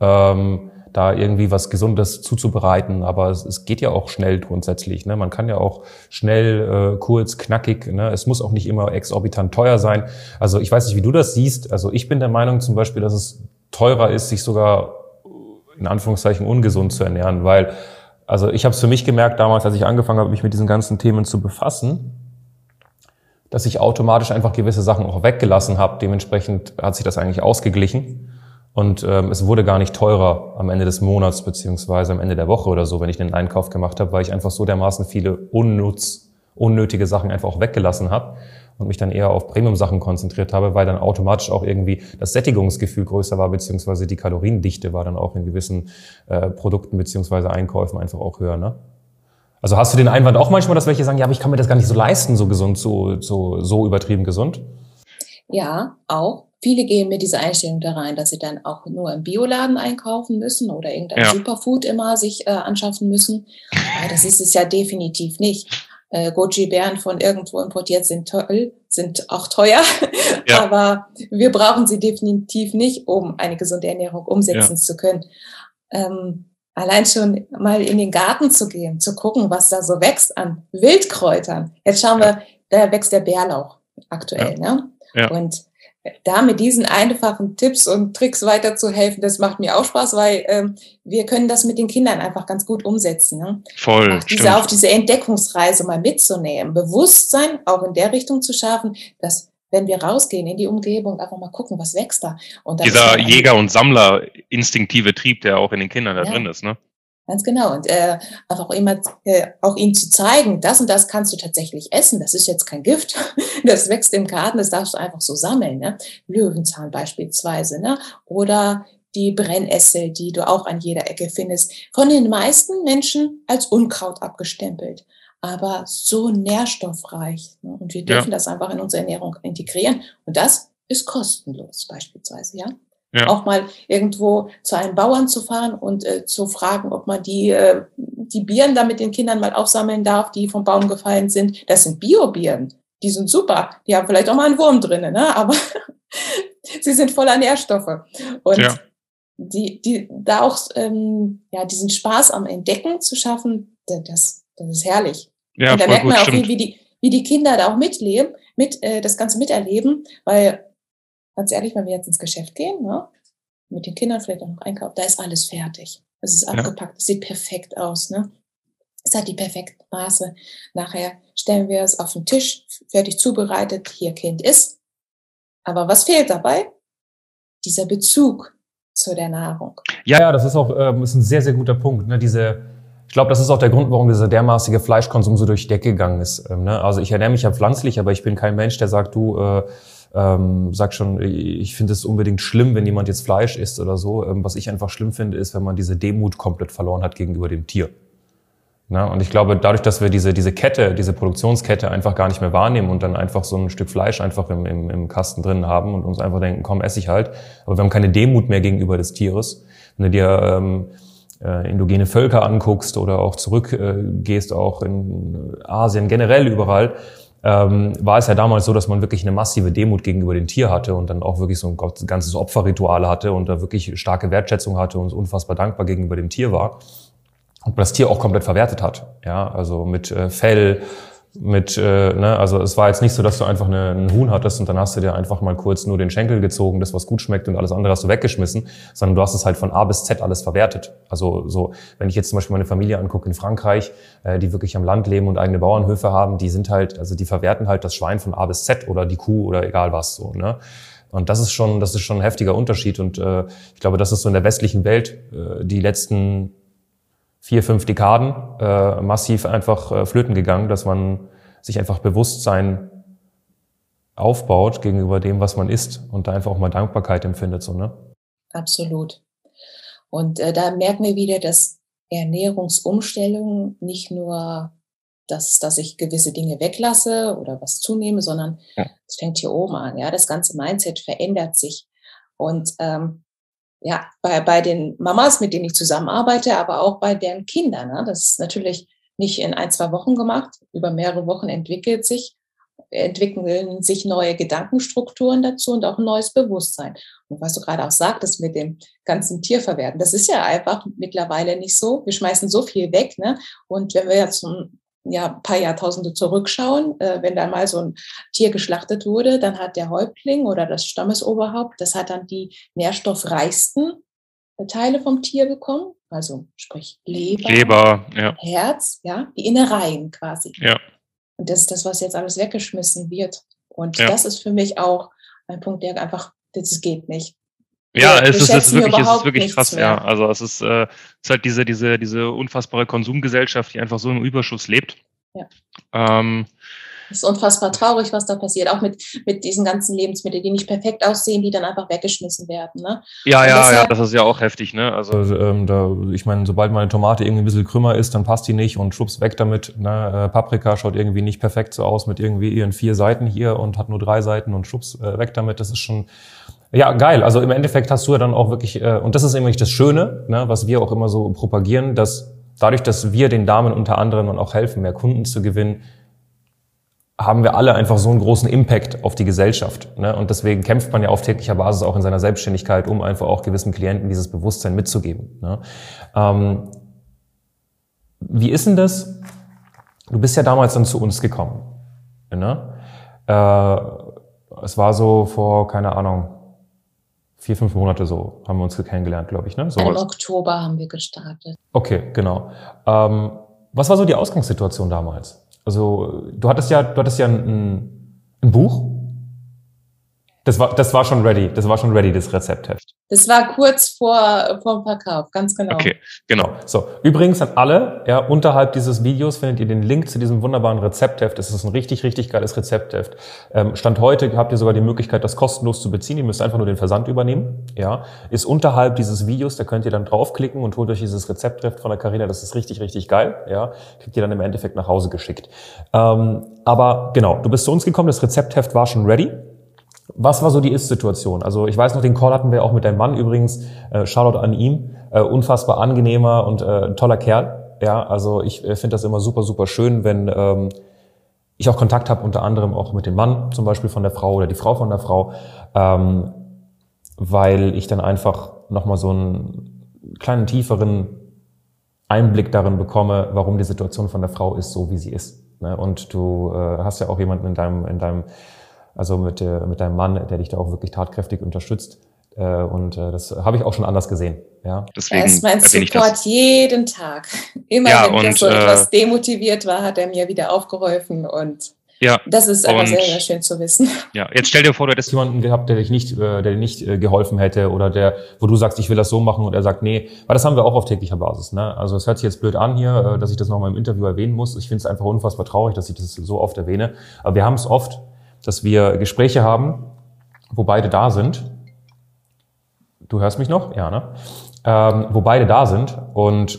ähm, da irgendwie was Gesundes zuzubereiten. Aber es, es geht ja auch schnell grundsätzlich. Ne? Man kann ja auch schnell, äh, kurz, knackig. Ne? Es muss auch nicht immer exorbitant teuer sein. Also ich weiß nicht, wie du das siehst. Also ich bin der Meinung zum Beispiel, dass es teurer ist, sich sogar in Anführungszeichen ungesund zu ernähren, weil also ich habe es für mich gemerkt damals, als ich angefangen habe, mich mit diesen ganzen Themen zu befassen, dass ich automatisch einfach gewisse Sachen auch weggelassen habe. Dementsprechend hat sich das eigentlich ausgeglichen und ähm, es wurde gar nicht teurer am Ende des Monats beziehungsweise am Ende der Woche oder so, wenn ich den Einkauf gemacht habe, weil ich einfach so dermaßen viele unnutz, unnötige Sachen einfach auch weggelassen habe und mich dann eher auf Premium-Sachen konzentriert habe, weil dann automatisch auch irgendwie das Sättigungsgefühl größer war, beziehungsweise die Kaloriendichte war dann auch in gewissen äh, Produkten beziehungsweise Einkäufen einfach auch höher. Ne? Also hast du den Einwand auch manchmal, dass welche sagen, ja, aber ich kann mir das gar nicht so leisten, so gesund, so, so, so übertrieben gesund? Ja, auch. Viele gehen mit dieser Einstellung da rein, dass sie dann auch nur im Bioladen einkaufen müssen oder irgendein ja. Superfood immer sich äh, anschaffen müssen. Aber das ist es ja definitiv nicht äh, Goji-Beeren von irgendwo importiert sind toll, sind auch teuer, ja. aber wir brauchen sie definitiv nicht, um eine gesunde Ernährung umsetzen ja. zu können. Ähm, allein schon mal in den Garten zu gehen, zu gucken, was da so wächst an Wildkräutern. Jetzt schauen wir, da wächst der Bärlauch aktuell, ne? Ja. Und da mit diesen einfachen Tipps und Tricks weiterzuhelfen, das macht mir auch Spaß, weil ähm, wir können das mit den Kindern einfach ganz gut umsetzen. Ne? Voll. Auch diese, auf diese Entdeckungsreise mal mitzunehmen, Bewusstsein auch in der Richtung zu schaffen, dass wenn wir rausgehen in die Umgebung, einfach mal gucken, was wächst da. Und Dieser Jäger- und Sammler instinktive Trieb, der auch in den Kindern da ja. drin ist, ne? Ganz genau. Und äh, einfach immer äh, auch ihnen zu zeigen, das und das kannst du tatsächlich essen. Das ist jetzt kein Gift. Das wächst im Garten, das darfst du einfach so sammeln. Ne? Löwenzahn beispielsweise. Ne? Oder die Brennessel, die du auch an jeder Ecke findest. Von den meisten Menschen als Unkraut abgestempelt. Aber so nährstoffreich. Ne? Und wir dürfen ja. das einfach in unsere Ernährung integrieren. Und das ist kostenlos beispielsweise, ja. Ja. Auch mal irgendwo zu einem Bauern zu fahren und äh, zu fragen, ob man die, äh, die Bieren da mit den Kindern mal aufsammeln darf, die vom Baum gefallen sind. Das sind Bio-Bieren. Die sind super. Die haben vielleicht auch mal einen Wurm drinnen, ne? aber sie sind voller Nährstoffe. Und ja. die, die, da auch ähm, ja, diesen Spaß am Entdecken zu schaffen, das, das ist herrlich. Ja, und da merkt man auch, wie, wie, die, wie die Kinder da auch mitleben, mit, äh, das Ganze miterleben, weil ganz ehrlich, wenn wir jetzt ins Geschäft gehen, ne, mit den Kindern vielleicht auch noch einkaufen, da ist alles fertig. Es ist abgepackt, es sieht perfekt aus, ne? Es hat die perfekten Maße. Nachher stellen wir es auf den Tisch, fertig zubereitet, hier Kind ist. Aber was fehlt dabei? Dieser Bezug zu der Nahrung. Ja, ja, das ist auch ähm, ist ein sehr, sehr guter Punkt. Ne? Diese, ich glaube, das ist auch der Grund, warum dieser dermaßige Fleischkonsum so durch die Decke gegangen ist. Ähm, ne? Also ich ernähre mich ja pflanzlich, aber ich bin kein Mensch, der sagt, du, äh, ähm, sag schon, ich finde es unbedingt schlimm, wenn jemand jetzt Fleisch isst oder so. Ähm, was ich einfach schlimm finde, ist, wenn man diese Demut komplett verloren hat gegenüber dem Tier. Na, und ich glaube, dadurch, dass wir diese, diese Kette, diese Produktionskette einfach gar nicht mehr wahrnehmen und dann einfach so ein Stück Fleisch einfach im, im, im Kasten drin haben und uns einfach denken, komm, ess ich halt. Aber wir haben keine Demut mehr gegenüber des Tieres. Wenn du dir ähm, äh, indogene Völker anguckst oder auch zurückgehst, äh, auch in Asien, generell überall, ähm, war es ja damals so, dass man wirklich eine massive Demut gegenüber dem Tier hatte und dann auch wirklich so ein ganzes Opferritual hatte und da wirklich starke Wertschätzung hatte und unfassbar dankbar gegenüber dem Tier war und das Tier auch komplett verwertet hat. Ja, also mit äh, Fell, mit, äh, ne, also es war jetzt nicht so, dass du einfach eine, einen Huhn hattest und dann hast du dir einfach mal kurz nur den Schenkel gezogen, das was gut schmeckt und alles andere hast du weggeschmissen, sondern du hast es halt von A bis Z alles verwertet. Also so, wenn ich jetzt zum Beispiel meine Familie angucke in Frankreich, äh, die wirklich am Land leben und eigene Bauernhöfe haben, die sind halt, also die verwerten halt das Schwein von A bis Z oder die Kuh oder egal was so, ne. Und das ist schon, das ist schon ein heftiger Unterschied. Und äh, ich glaube, das ist so in der westlichen Welt äh, die letzten vier, fünf Dekaden äh, massiv einfach äh, flöten gegangen, dass man sich einfach Bewusstsein aufbaut gegenüber dem, was man isst und da einfach auch mal Dankbarkeit empfindet. So, ne? Absolut. Und äh, da merken wir wieder, dass Ernährungsumstellung nicht nur dass, dass ich gewisse Dinge weglasse oder was zunehme, sondern es ja. fängt hier oben an. Ja, das ganze Mindset verändert sich. Und ähm, ja, bei, bei den Mamas, mit denen ich zusammenarbeite, aber auch bei deren Kindern. Ne? Das ist natürlich nicht in ein, zwei Wochen gemacht. Über mehrere Wochen entwickelt sich, entwickeln sich neue Gedankenstrukturen dazu und auch ein neues Bewusstsein. Und was du gerade auch sagtest mit dem ganzen Tierverwerten, das ist ja einfach mittlerweile nicht so. Wir schmeißen so viel weg. Ne? Und wenn wir jetzt ja, paar Jahrtausende zurückschauen, äh, wenn da mal so ein Tier geschlachtet wurde, dann hat der Häuptling oder das Stammesoberhaupt, das hat dann die nährstoffreichsten Teile vom Tier bekommen, also sprich Leber, Leber ja. Herz, ja, die Innereien quasi. Ja. Und das ist das, was jetzt alles weggeschmissen wird. Und ja. das ist für mich auch ein Punkt, der einfach, das geht nicht. Ja, es ist, es ist wirklich, es ist wirklich krass, mehr. ja. Also es ist, äh, es ist halt diese, diese, diese unfassbare Konsumgesellschaft, die einfach so im Überschuss lebt. Ja. Ähm, es ist unfassbar traurig, was da passiert, auch mit, mit diesen ganzen Lebensmitteln, die nicht perfekt aussehen, die dann einfach weggeschmissen werden. Ne? Ja, ja, ja, das ist ja auch heftig. Ne? Also, also ähm, da, ich meine, sobald meine Tomate irgendwie ein bisschen krümmer ist, dann passt die nicht und schwupps weg damit. Ne? Äh, Paprika schaut irgendwie nicht perfekt so aus mit irgendwie ihren vier Seiten hier und hat nur drei Seiten und schwupps äh, weg damit. Das ist schon ja, geil. Also im Endeffekt hast du ja dann auch wirklich, äh, und das ist nämlich das Schöne, ne, was wir auch immer so propagieren, dass dadurch, dass wir den Damen unter anderem und auch helfen, mehr Kunden zu gewinnen, haben wir alle einfach so einen großen Impact auf die Gesellschaft. Ne? Und deswegen kämpft man ja auf täglicher Basis auch in seiner Selbstständigkeit, um einfach auch gewissen Klienten dieses Bewusstsein mitzugeben. Ne? Ähm, wie ist denn das? Du bist ja damals dann zu uns gekommen. Ne? Äh, es war so vor, keine Ahnung, vier, fünf Monate so haben wir uns kennengelernt, glaube ich. Ne? So Im Oktober haben wir gestartet. Okay, genau. Ähm, was war so die Ausgangssituation damals? Also du hattest ja, du hattest ja ein, ein Buch das war, das war schon ready. Das war schon ready, das Rezeptheft. Das war kurz vor, vor dem Verkauf, ganz genau. Okay, genau. So. Übrigens an alle, ja, unterhalb dieses Videos findet ihr den Link zu diesem wunderbaren Rezeptheft. Es ist ein richtig, richtig geiles Rezeptheft. Ähm, Stand heute habt ihr sogar die Möglichkeit, das kostenlos zu beziehen. Ihr müsst einfach nur den Versand übernehmen. Ja. Ist unterhalb dieses Videos, da könnt ihr dann draufklicken und holt euch dieses Rezeptheft von der Carina. Das ist richtig, richtig geil. Ja. Kriegt ihr dann im Endeffekt nach Hause geschickt. Ähm, aber genau, du bist zu uns gekommen, das Rezeptheft war schon ready. Was war so die Ist-Situation? Also ich weiß noch, den Call hatten wir auch mit deinem Mann übrigens. Äh, Shoutout an ihm. Äh, unfassbar angenehmer und äh, toller Kerl. Ja, also ich äh, finde das immer super, super schön, wenn ähm, ich auch Kontakt habe, unter anderem auch mit dem Mann, zum Beispiel von der Frau oder die Frau von der Frau, ähm, weil ich dann einfach nochmal so einen kleinen tieferen Einblick darin bekomme, warum die Situation von der Frau ist, so wie sie ist. Ne? Und du äh, hast ja auch jemanden in deinem, in deinem also mit, äh, mit deinem Mann, der dich da auch wirklich tatkräftig unterstützt. Äh, und äh, das habe ich auch schon anders gesehen. Ja. Deswegen er ist mein Support jeden Tag. Immer ja, wenn ich so äh, etwas demotiviert war, hat er mir wieder aufgeholfen und ja, das ist aber sehr, sehr schön zu wissen. Ja, jetzt stell dir vor, du hättest jemanden gehabt, der dich nicht, äh, der dir nicht geholfen hätte oder der, wo du sagst, ich will das so machen und er sagt, nee, weil das haben wir auch auf täglicher Basis. Ne? Also es hört sich jetzt blöd an hier, dass ich das nochmal im Interview erwähnen muss. Ich finde es einfach unfassbar traurig, dass ich das so oft erwähne. Aber wir haben es oft, dass wir Gespräche haben, wo beide da sind. Du hörst mich noch? Ja, ne? Ähm, wo beide da sind und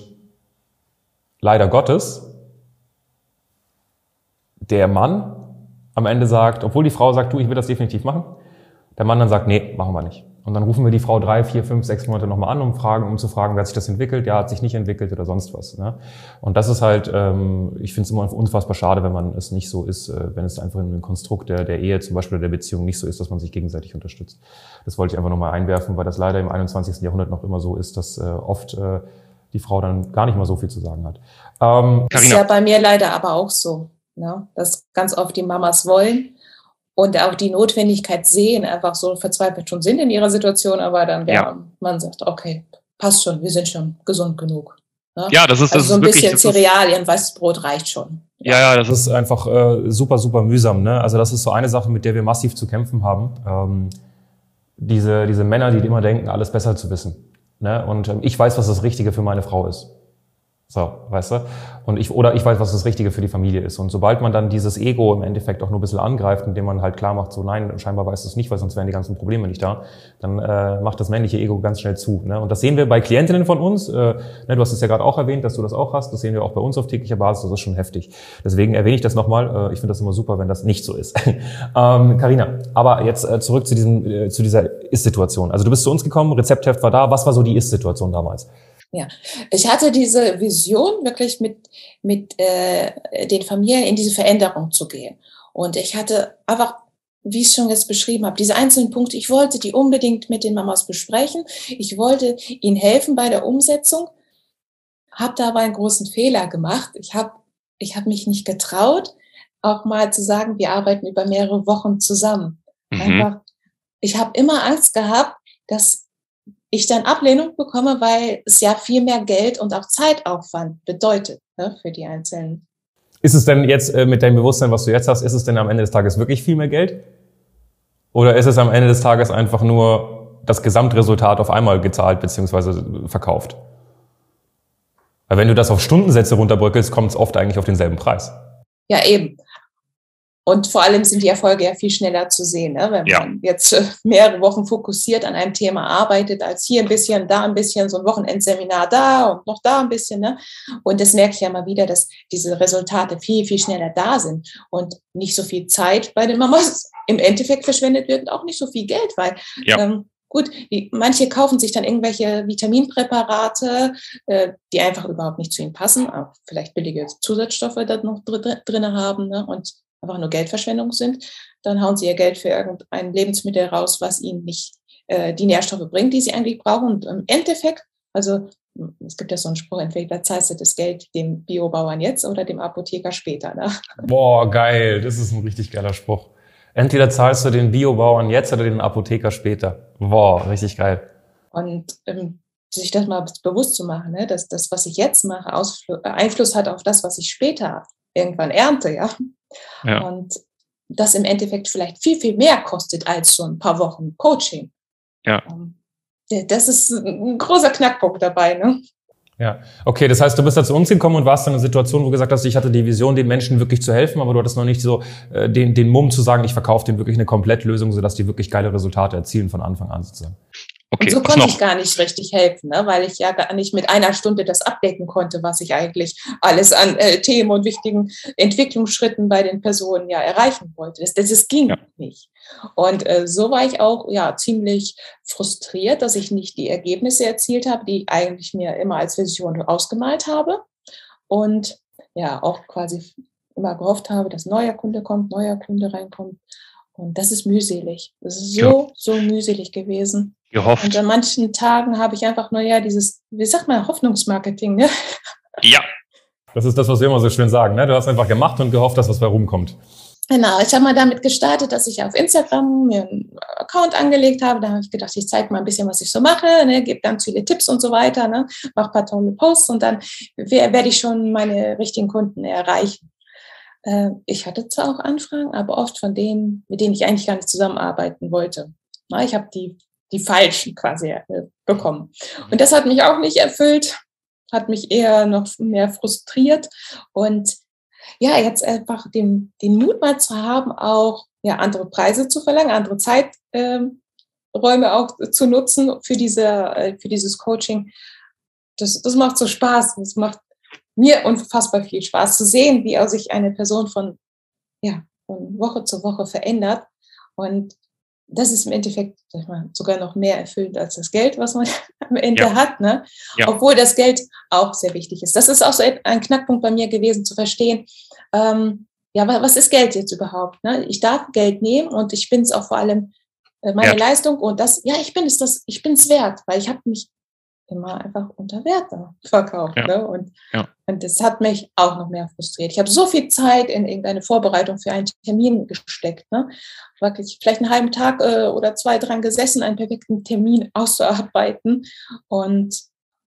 leider Gottes der Mann am Ende sagt, obwohl die Frau sagt, du, ich will das definitiv machen, der Mann dann sagt, nee, machen wir nicht. Und dann rufen wir die Frau drei, vier, fünf, sechs Monate nochmal an, um, fragen, um zu fragen, wer hat sich das entwickelt, ja, hat sich nicht entwickelt oder sonst was. Ne? Und das ist halt, ähm, ich finde es immer unfassbar schade, wenn man es nicht so ist, äh, wenn es einfach in einem Konstrukt der, der Ehe zum Beispiel oder der Beziehung nicht so ist, dass man sich gegenseitig unterstützt. Das wollte ich einfach nochmal einwerfen, weil das leider im 21. Jahrhundert noch immer so ist, dass äh, oft äh, die Frau dann gar nicht mal so viel zu sagen hat. Ähm, das ist ja bei mir leider aber auch so, ne? dass ganz oft die Mamas wollen und auch die Notwendigkeit sehen, einfach so verzweifelt schon sind in ihrer Situation, aber dann der ja. Mann sagt, okay, passt schon, wir sind schon gesund genug. Ne? Ja, das ist also das so ein wirklich, bisschen Cerealien, weißes Brot reicht schon. Ja, ja, das ist einfach äh, super, super mühsam. Ne? Also das ist so eine Sache, mit der wir massiv zu kämpfen haben. Ähm, diese, diese Männer, die immer denken, alles besser zu wissen. Ne? Und ähm, ich weiß, was das Richtige für meine Frau ist. So, weißt du? Und ich, oder ich weiß, was das Richtige für die Familie ist. Und sobald man dann dieses Ego im Endeffekt auch nur ein bisschen angreift, indem man halt klar macht, so nein, scheinbar weiß es nicht, weil sonst wären die ganzen Probleme nicht da, dann äh, macht das männliche Ego ganz schnell zu. Ne? Und das sehen wir bei Klientinnen von uns. Äh, ne, du hast es ja gerade auch erwähnt, dass du das auch hast. Das sehen wir auch bei uns auf täglicher Basis. Das ist schon heftig. Deswegen erwähne ich das nochmal. Äh, ich finde das immer super, wenn das nicht so ist. ähm, Carina, aber jetzt äh, zurück zu, diesem, äh, zu dieser Ist-Situation. Also du bist zu uns gekommen, Rezeptheft war da. Was war so die Ist-Situation damals? Ja, ich hatte diese Vision, wirklich mit, mit äh, den Familien in diese Veränderung zu gehen. Und ich hatte einfach, wie ich es schon jetzt beschrieben habe, diese einzelnen Punkte, ich wollte die unbedingt mit den Mamas besprechen. Ich wollte ihnen helfen bei der Umsetzung, habe dabei einen großen Fehler gemacht. Ich habe ich hab mich nicht getraut, auch mal zu sagen, wir arbeiten über mehrere Wochen zusammen. Mhm. Einfach, ich habe immer Angst gehabt, dass ich dann Ablehnung bekomme, weil es ja viel mehr Geld und auch Zeitaufwand bedeutet ne, für die Einzelnen. Ist es denn jetzt äh, mit deinem Bewusstsein, was du jetzt hast, ist es denn am Ende des Tages wirklich viel mehr Geld? Oder ist es am Ende des Tages einfach nur das Gesamtresultat auf einmal gezahlt bzw. verkauft? Weil wenn du das auf Stundensätze runterbrückelst, kommt es oft eigentlich auf denselben Preis. Ja, eben. Und vor allem sind die Erfolge ja viel schneller zu sehen, ne? wenn ja. man jetzt äh, mehrere Wochen fokussiert an einem Thema arbeitet, als hier ein bisschen, da ein bisschen, so ein Wochenendseminar da und noch da ein bisschen. Ne? Und das merke ich ja mal wieder, dass diese Resultate viel, viel schneller da sind und nicht so viel Zeit bei den Mamas im Endeffekt verschwendet wird und auch nicht so viel Geld, weil ja. ähm, Gut, die, manche kaufen sich dann irgendwelche Vitaminpräparate, äh, die einfach überhaupt nicht zu ihnen passen, auch vielleicht billige Zusatzstoffe da noch dr drin haben ne? und einfach nur Geldverschwendung sind, dann hauen sie ihr Geld für irgendein Lebensmittel raus, was ihnen nicht äh, die Nährstoffe bringt, die sie eigentlich brauchen. Und im Endeffekt, also es gibt ja so einen Spruch, entweder zahlst du das Geld dem Biobauern jetzt oder dem Apotheker später. Ne? Boah, geil, das ist ein richtig geiler Spruch. Entweder zahlst du den Biobauern jetzt oder den Apotheker später. Boah, richtig geil. Und ähm, sich das mal bewusst zu machen, ne? dass das, was ich jetzt mache, Ausfl Einfluss hat auf das, was ich später irgendwann ernte, ja. Ja. Und das im Endeffekt vielleicht viel, viel mehr kostet als so ein paar Wochen Coaching. Ja. Ähm, das ist ein großer Knackpunkt dabei, ne? Ja, okay, das heißt, du bist da zu uns gekommen und warst in einer Situation, wo du gesagt hast, ich hatte die Vision, den Menschen wirklich zu helfen, aber du hattest noch nicht so äh, den, den Mumm zu sagen, ich verkaufe denen wirklich eine Komplettlösung, sodass die wirklich geile Resultate erzielen von Anfang an sozusagen. Okay, und so konnte ich gar nicht richtig helfen, ne? weil ich ja gar nicht mit einer Stunde das abdecken konnte, was ich eigentlich alles an äh, Themen und wichtigen Entwicklungsschritten bei den Personen ja erreichen wollte. Das, das, das ging ja. nicht. Und äh, so war ich auch ja ziemlich frustriert, dass ich nicht die Ergebnisse erzielt habe, die ich eigentlich mir immer als Vision ausgemalt habe. Und ja, auch quasi immer gehofft habe, dass neuer Kunde kommt, neuer Kunde reinkommt. Und das ist mühselig. Das ist so, ja. so mühselig gewesen. Gehofft. Und an manchen Tagen habe ich einfach nur ja dieses, wie sagt man, Hoffnungsmarketing, ne? Ja. Das ist das, was wir immer so schön sagen, ne? Du hast einfach gemacht und gehofft, dass was bei rumkommt. Genau, ich habe mal damit gestartet, dass ich auf Instagram mir einen Account angelegt habe. Da habe ich gedacht, ich zeige mal ein bisschen, was ich so mache, ne, gebe ganz viele Tipps und so weiter, ne, mache ein paar tolle Posts und dann werde ich schon meine richtigen Kunden erreichen. Äh, ich hatte zwar auch Anfragen, aber oft von denen, mit denen ich eigentlich gar nicht zusammenarbeiten wollte. Na, ich habe die, die falschen quasi äh, bekommen. Und das hat mich auch nicht erfüllt, hat mich eher noch mehr frustriert. Und ja, jetzt einfach den, den Mut mal zu haben, auch ja, andere Preise zu verlangen, andere Zeiträume ähm, auch zu nutzen für, diese, äh, für dieses Coaching. Das, das macht so Spaß. Das macht mir unfassbar viel Spaß zu sehen, wie auch sich eine Person von ja, von Woche zu Woche verändert. Und das ist im Endeffekt sag ich mal, sogar noch mehr erfüllend als das Geld, was man am Ende ja. hat. Ne? Ja. Obwohl das Geld auch sehr wichtig ist. Das ist auch so ein Knackpunkt bei mir gewesen, zu verstehen, ähm, ja, was ist Geld jetzt überhaupt? Ne? Ich darf Geld nehmen und ich bin es auch vor allem äh, meine ja. Leistung und das, ja, ich bin es das, ich bin es wert, weil ich habe mich immer einfach unter Wert verkauft. Ja. Ne? Und, ja. und das hat mich auch noch mehr frustriert. Ich habe so viel Zeit in irgendeine Vorbereitung für einen Termin gesteckt. Ne? Wirklich vielleicht einen halben Tag äh, oder zwei dran gesessen, einen perfekten Termin auszuarbeiten. Und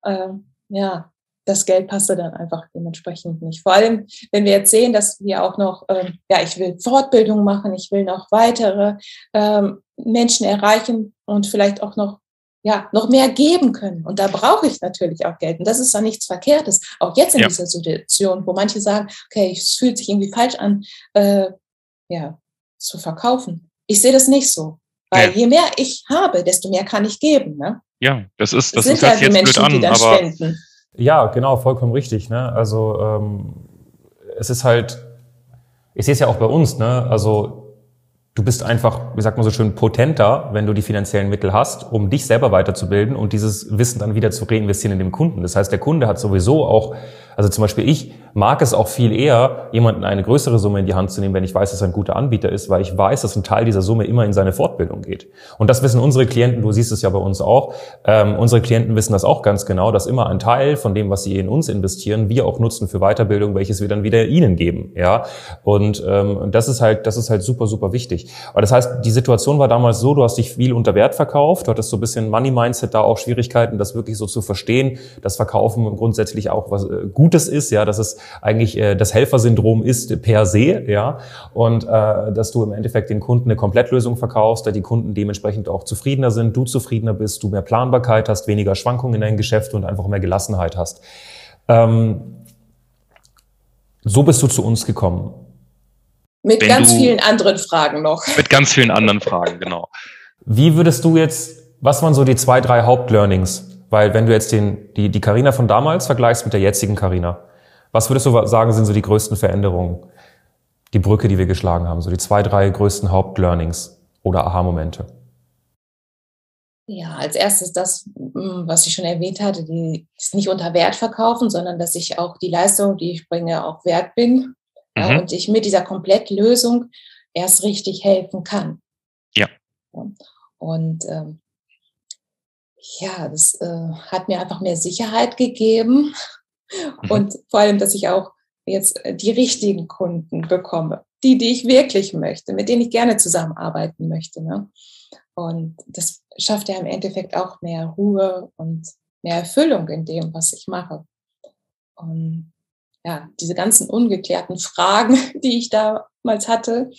äh, ja, das Geld passte dann einfach dementsprechend nicht. Vor allem, wenn wir jetzt sehen, dass wir auch noch, ähm, ja, ich will Fortbildung machen, ich will noch weitere ähm, Menschen erreichen und vielleicht auch noch ja, noch mehr geben können. Und da brauche ich natürlich auch Geld. Und das ist dann nichts Verkehrtes. Auch jetzt in ja. dieser Situation, wo manche sagen, okay, es fühlt sich irgendwie falsch an, äh, ja, zu verkaufen. Ich sehe das nicht so. Weil ja. je mehr ich habe, desto mehr kann ich geben. Ne? Ja, das ist, das, das sind ja die Menschen, an, die dann spenden. Ja, genau, vollkommen richtig. Ne? Also ähm, es ist halt, ich sehe es ja auch bei uns, ne? Also du bist einfach, wie sagt man so schön, potenter, wenn du die finanziellen Mittel hast, um dich selber weiterzubilden und dieses Wissen dann wieder zu reinvestieren in den Kunden. Das heißt, der Kunde hat sowieso auch also zum Beispiel ich mag es auch viel eher, jemanden eine größere Summe in die Hand zu nehmen, wenn ich weiß, dass er ein guter Anbieter ist, weil ich weiß, dass ein Teil dieser Summe immer in seine Fortbildung geht. Und das wissen unsere Klienten, du siehst es ja bei uns auch, ähm, unsere Klienten wissen das auch ganz genau, dass immer ein Teil von dem, was sie in uns investieren, wir auch nutzen für Weiterbildung, welches wir dann wieder ihnen geben. Ja, Und ähm, das ist halt, das ist halt super, super wichtig. Aber das heißt, die Situation war damals so, du hast dich viel unter Wert verkauft, du hattest so ein bisschen Money-Mindset da auch Schwierigkeiten, das wirklich so zu verstehen, dass Verkaufen grundsätzlich auch was äh, gut Gutes ist, ja, dass es eigentlich äh, das Helfersyndrom ist per se, ja, und äh, dass du im Endeffekt den Kunden eine Komplettlösung verkaufst, da die Kunden dementsprechend auch zufriedener sind, du zufriedener bist, du mehr Planbarkeit hast, weniger Schwankungen in deinem Geschäft und einfach mehr Gelassenheit hast. Ähm, so bist du zu uns gekommen. Mit Wenn ganz vielen anderen Fragen noch. Mit ganz vielen anderen Fragen, genau. Wie würdest du jetzt, was waren so die zwei, drei Hauptlearnings weil wenn du jetzt den, die, die Carina von damals vergleichst mit der jetzigen Carina, was würdest du sagen, sind so die größten Veränderungen? Die Brücke, die wir geschlagen haben, so die zwei, drei größten Hauptlearnings oder Aha-Momente? Ja, als erstes das, hm, was ich schon erwähnt hatte, die ist nicht unter Wert verkaufen, sondern dass ich auch die Leistung, die ich bringe, auch wert bin. Mhm. Ja, und ich mit dieser Komplettlösung erst richtig helfen kann. Ja. Und ähm, ja, das äh, hat mir einfach mehr Sicherheit gegeben mhm. und vor allem, dass ich auch jetzt äh, die richtigen Kunden bekomme, die, die ich wirklich möchte, mit denen ich gerne zusammenarbeiten möchte. Ne? Und das schafft ja im Endeffekt auch mehr Ruhe und mehr Erfüllung in dem, was ich mache. Und ja, diese ganzen ungeklärten Fragen, die ich damals hatte,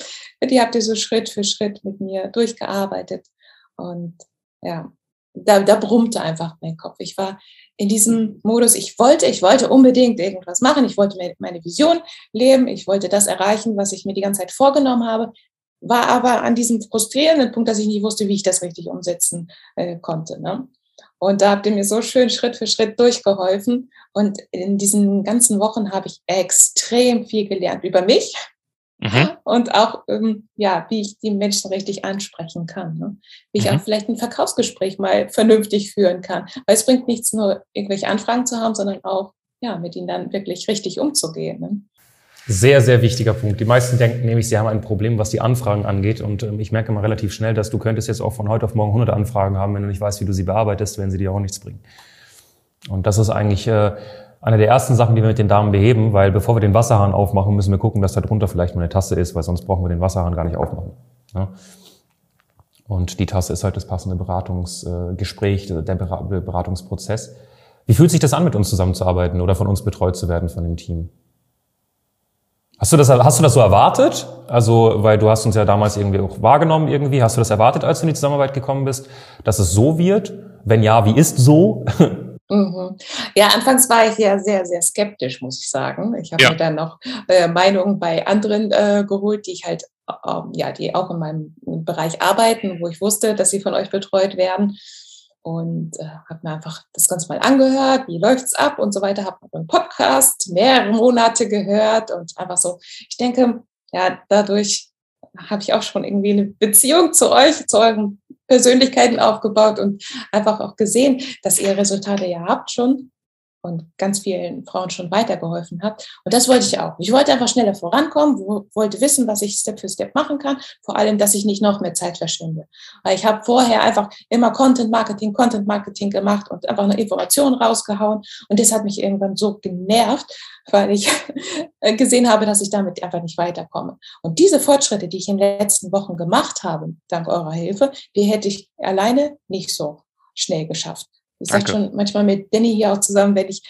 die habt ihr so Schritt für Schritt mit mir durchgearbeitet. Und ja, da, da brummte einfach mein Kopf. Ich war in diesem Modus, ich wollte, ich wollte unbedingt irgendwas machen, ich wollte meine Vision leben, ich wollte das erreichen, was ich mir die ganze Zeit vorgenommen habe, war aber an diesem frustrierenden Punkt, dass ich nicht wusste, wie ich das richtig umsetzen äh, konnte. Ne? Und da habt ihr mir so schön Schritt für Schritt durchgeholfen. Und in diesen ganzen Wochen habe ich extrem viel gelernt über mich, Mhm. Und auch, ähm, ja, wie ich die Menschen richtig ansprechen kann. Ne? Wie ich mhm. auch vielleicht ein Verkaufsgespräch mal vernünftig führen kann. Weil es bringt nichts, nur irgendwelche Anfragen zu haben, sondern auch, ja, mit ihnen dann wirklich richtig umzugehen. Ne? Sehr, sehr wichtiger Punkt. Die meisten denken nämlich, sie haben ein Problem, was die Anfragen angeht. Und ähm, ich merke mal relativ schnell, dass du könntest jetzt auch von heute auf morgen hunderte Anfragen haben, wenn du nicht weißt, wie du sie bearbeitest, werden sie dir auch nichts bringen. Und das ist eigentlich äh, eine der ersten Sachen, die wir mit den Damen beheben, weil bevor wir den Wasserhahn aufmachen, müssen wir gucken, dass da drunter vielleicht mal eine Tasse ist, weil sonst brauchen wir den Wasserhahn gar nicht aufmachen. Ja? Und die Tasse ist halt das passende Beratungsgespräch, der Beratungsprozess. Wie fühlt sich das an, mit uns zusammenzuarbeiten oder von uns betreut zu werden von dem Team? Hast du das, hast du das so erwartet? Also, weil du hast uns ja damals irgendwie auch wahrgenommen irgendwie. Hast du das erwartet, als du in die Zusammenarbeit gekommen bist, dass es so wird? Wenn ja, wie ist so? Mhm. Ja, anfangs war ich ja sehr, sehr skeptisch, muss ich sagen. Ich habe ja. mir dann noch äh, Meinungen bei anderen äh, geholt, die ich halt, äh, ja, die auch in meinem Bereich arbeiten, wo ich wusste, dass sie von euch betreut werden. Und äh, habe mir einfach das Ganze mal angehört, wie läuft's ab und so weiter. Habe einen Podcast mehrere Monate gehört und einfach so. Ich denke, ja, dadurch habe ich auch schon irgendwie eine Beziehung zu euch, zu euren Persönlichkeiten aufgebaut und einfach auch gesehen, dass ihr Resultate ja habt schon und ganz vielen Frauen schon weitergeholfen hat. Und das wollte ich auch. Ich wollte einfach schneller vorankommen, wollte wissen, was ich Step für Step machen kann, vor allem, dass ich nicht noch mehr Zeit verschwinde. Weil ich habe vorher einfach immer Content Marketing, Content Marketing gemacht und einfach eine Information rausgehauen. Und das hat mich irgendwann so genervt, weil ich gesehen habe, dass ich damit einfach nicht weiterkomme. Und diese Fortschritte, die ich in den letzten Wochen gemacht habe, dank eurer Hilfe, die hätte ich alleine nicht so schnell geschafft. Ich sage schon manchmal mit Danny hier auch zusammen, wenn ich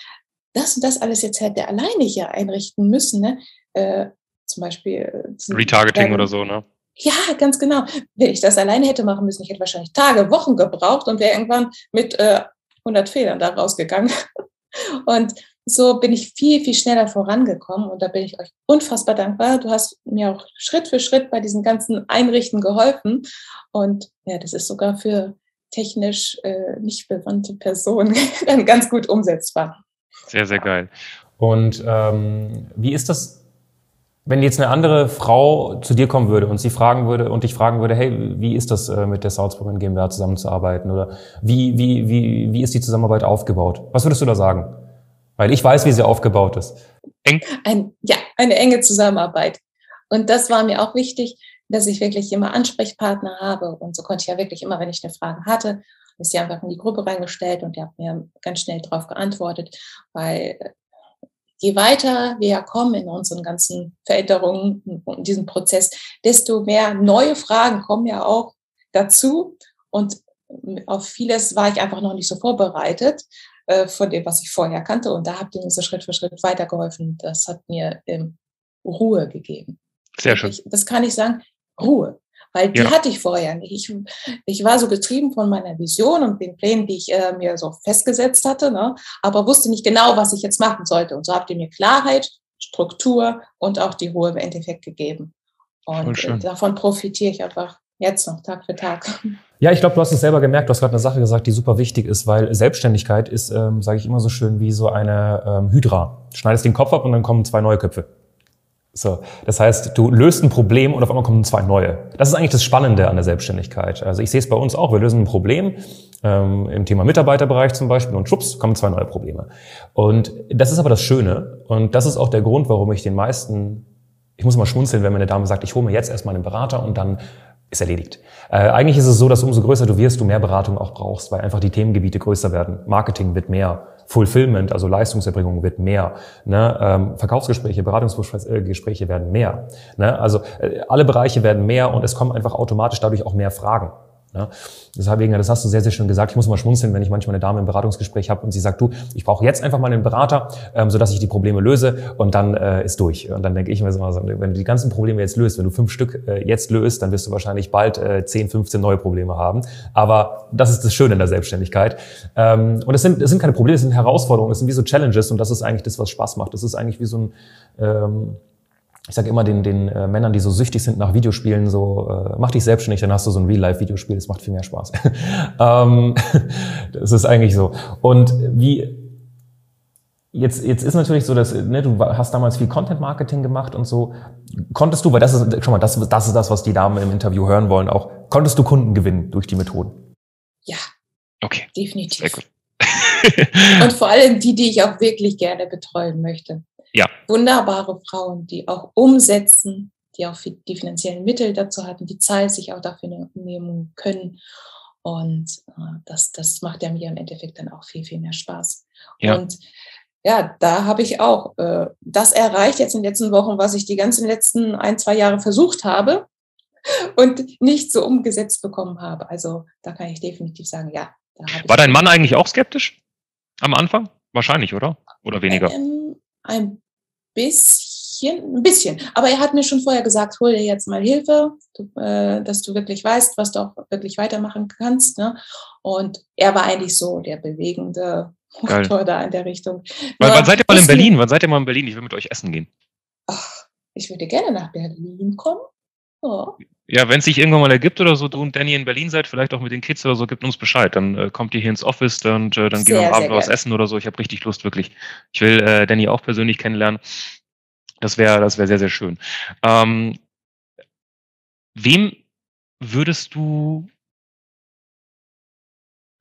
das und das alles jetzt hätte alleine hier einrichten müssen, ne? Äh, zum Beispiel äh, Retargeting ähm, oder so, ne? Ja, ganz genau. Wenn ich das alleine hätte machen müssen, ich hätte wahrscheinlich Tage, Wochen gebraucht und wäre irgendwann mit äh, 100 Fehlern da rausgegangen. Und so bin ich viel, viel schneller vorangekommen und da bin ich euch unfassbar dankbar. Du hast mir auch Schritt für Schritt bei diesen ganzen Einrichten geholfen und ja, das ist sogar für technisch äh, nicht bewandte Person dann ganz gut umsetzbar. Sehr, sehr geil. Und ähm, wie ist das, wenn jetzt eine andere Frau zu dir kommen würde und sie fragen würde und dich fragen würde, hey, wie ist das äh, mit der Salzburg GmbH zusammenzuarbeiten oder wie, wie, wie, wie ist die Zusammenarbeit aufgebaut? Was würdest du da sagen? Weil ich weiß, wie sie aufgebaut ist. Eng? Ein, ja, eine enge Zusammenarbeit. Und das war mir auch wichtig, dass ich wirklich immer Ansprechpartner habe. Und so konnte ich ja wirklich immer, wenn ich eine Frage hatte, ist sie einfach in die Gruppe reingestellt und die hat mir ganz schnell darauf geantwortet, weil äh, je weiter wir ja kommen in unseren ganzen Veränderungen und diesem Prozess, desto mehr neue Fragen kommen ja auch dazu. Und auf vieles war ich einfach noch nicht so vorbereitet äh, von dem, was ich vorher kannte. Und da habt ihr mir so Schritt für Schritt weitergeholfen. Das hat mir ähm, Ruhe gegeben. Sehr schön. Ich, das kann ich sagen. Ruhe. Weil die ja. hatte ich vorher nicht. Ich, ich war so getrieben von meiner Vision und den Plänen, die ich äh, mir so festgesetzt hatte, ne? aber wusste nicht genau, was ich jetzt machen sollte. Und so habt ihr mir Klarheit, Struktur und auch die Ruhe im Endeffekt gegeben. Und äh, davon profitiere ich einfach jetzt noch Tag für Tag. Ja, ich glaube, du hast es selber gemerkt. Du hast gerade eine Sache gesagt, die super wichtig ist, weil Selbstständigkeit ist, ähm, sage ich immer so schön, wie so eine ähm, Hydra. Du schneidest den Kopf ab und dann kommen zwei neue Köpfe. So, das heißt, du löst ein Problem und auf einmal kommen zwei neue. Das ist eigentlich das Spannende an der Selbstständigkeit. Also ich sehe es bei uns auch. Wir lösen ein Problem ähm, im Thema Mitarbeiterbereich zum Beispiel und schwupps kommen zwei neue Probleme. Und das ist aber das Schöne und das ist auch der Grund, warum ich den meisten, ich muss mal schmunzeln, wenn meine Dame sagt, ich hole mir jetzt erstmal einen Berater und dann ist erledigt. Äh, eigentlich ist es so, dass umso größer du wirst, du mehr Beratung auch brauchst, weil einfach die Themengebiete größer werden. Marketing wird mehr. Fulfillment, also Leistungserbringung wird mehr. Ne? Ähm, Verkaufsgespräche, Beratungsgespräche werden mehr. Ne? Also äh, alle Bereiche werden mehr und es kommen einfach automatisch dadurch auch mehr Fragen. Ja, deswegen, das hast du sehr, sehr schön gesagt. Ich muss mal schmunzeln, wenn ich manchmal eine Dame im Beratungsgespräch habe und sie sagt, du, ich brauche jetzt einfach mal einen Berater, ähm, sodass ich die Probleme löse und dann äh, ist durch. Und dann denke ich mir so, wenn du die ganzen Probleme jetzt löst, wenn du fünf Stück äh, jetzt löst, dann wirst du wahrscheinlich bald äh, 10, 15 neue Probleme haben. Aber das ist das Schöne in der Selbstständigkeit. Ähm, und es sind, es sind keine Probleme, es sind Herausforderungen, es sind wie so Challenges und das ist eigentlich das, was Spaß macht. Das ist eigentlich wie so ein... Ähm, ich sage immer den, den äh, Männern, die so süchtig sind nach Videospielen, so äh, mach dich selbstständig, dann hast du so ein Real-Life-Videospiel, das macht viel mehr Spaß. ähm, das ist eigentlich so. Und wie jetzt jetzt ist natürlich so, dass ne, du hast damals viel Content-Marketing gemacht und so. Konntest du, weil das ist schon mal das, das ist das, was die Damen im Interview hören wollen, auch konntest du Kunden gewinnen durch die Methoden? Ja. Okay. Definitiv. Sehr gut. und vor allem die, die ich auch wirklich gerne betreuen möchte. Ja. Wunderbare Frauen, die auch umsetzen, die auch die finanziellen Mittel dazu hatten, die Zeit sich auch dafür nehmen können. Und äh, das, das macht ja mir im Endeffekt dann auch viel, viel mehr Spaß. Ja. Und ja, da habe ich auch äh, das erreicht jetzt in den letzten Wochen, was ich die ganzen letzten ein, zwei Jahre versucht habe und nicht so umgesetzt bekommen habe. Also da kann ich definitiv sagen, ja. War dein Mann eigentlich auch skeptisch am Anfang? Wahrscheinlich, oder? Oder weniger? Ähm, ein bisschen, ein bisschen. Aber er hat mir schon vorher gesagt, hol dir jetzt mal Hilfe, äh, dass du wirklich weißt, was du auch wirklich weitermachen kannst. Ne? Und er war eigentlich so der bewegende Motor da in der Richtung. Wann, wann seid ihr mal in Berlin? Wann seid ihr mal in Berlin? Ich will mit euch essen gehen. Ach, ich würde gerne nach Berlin kommen. Ja. Ja, wenn es sich irgendwann mal ergibt oder so, du und Danny in Berlin seid, vielleicht auch mit den Kids oder so, gibt uns Bescheid. Dann äh, kommt ihr hier ins Office und äh, dann sehr, gehen wir am Abend was essen oder so. Ich habe richtig Lust, wirklich. Ich will äh, Danny auch persönlich kennenlernen. Das wäre das wäre sehr, sehr schön. Ähm, wem würdest du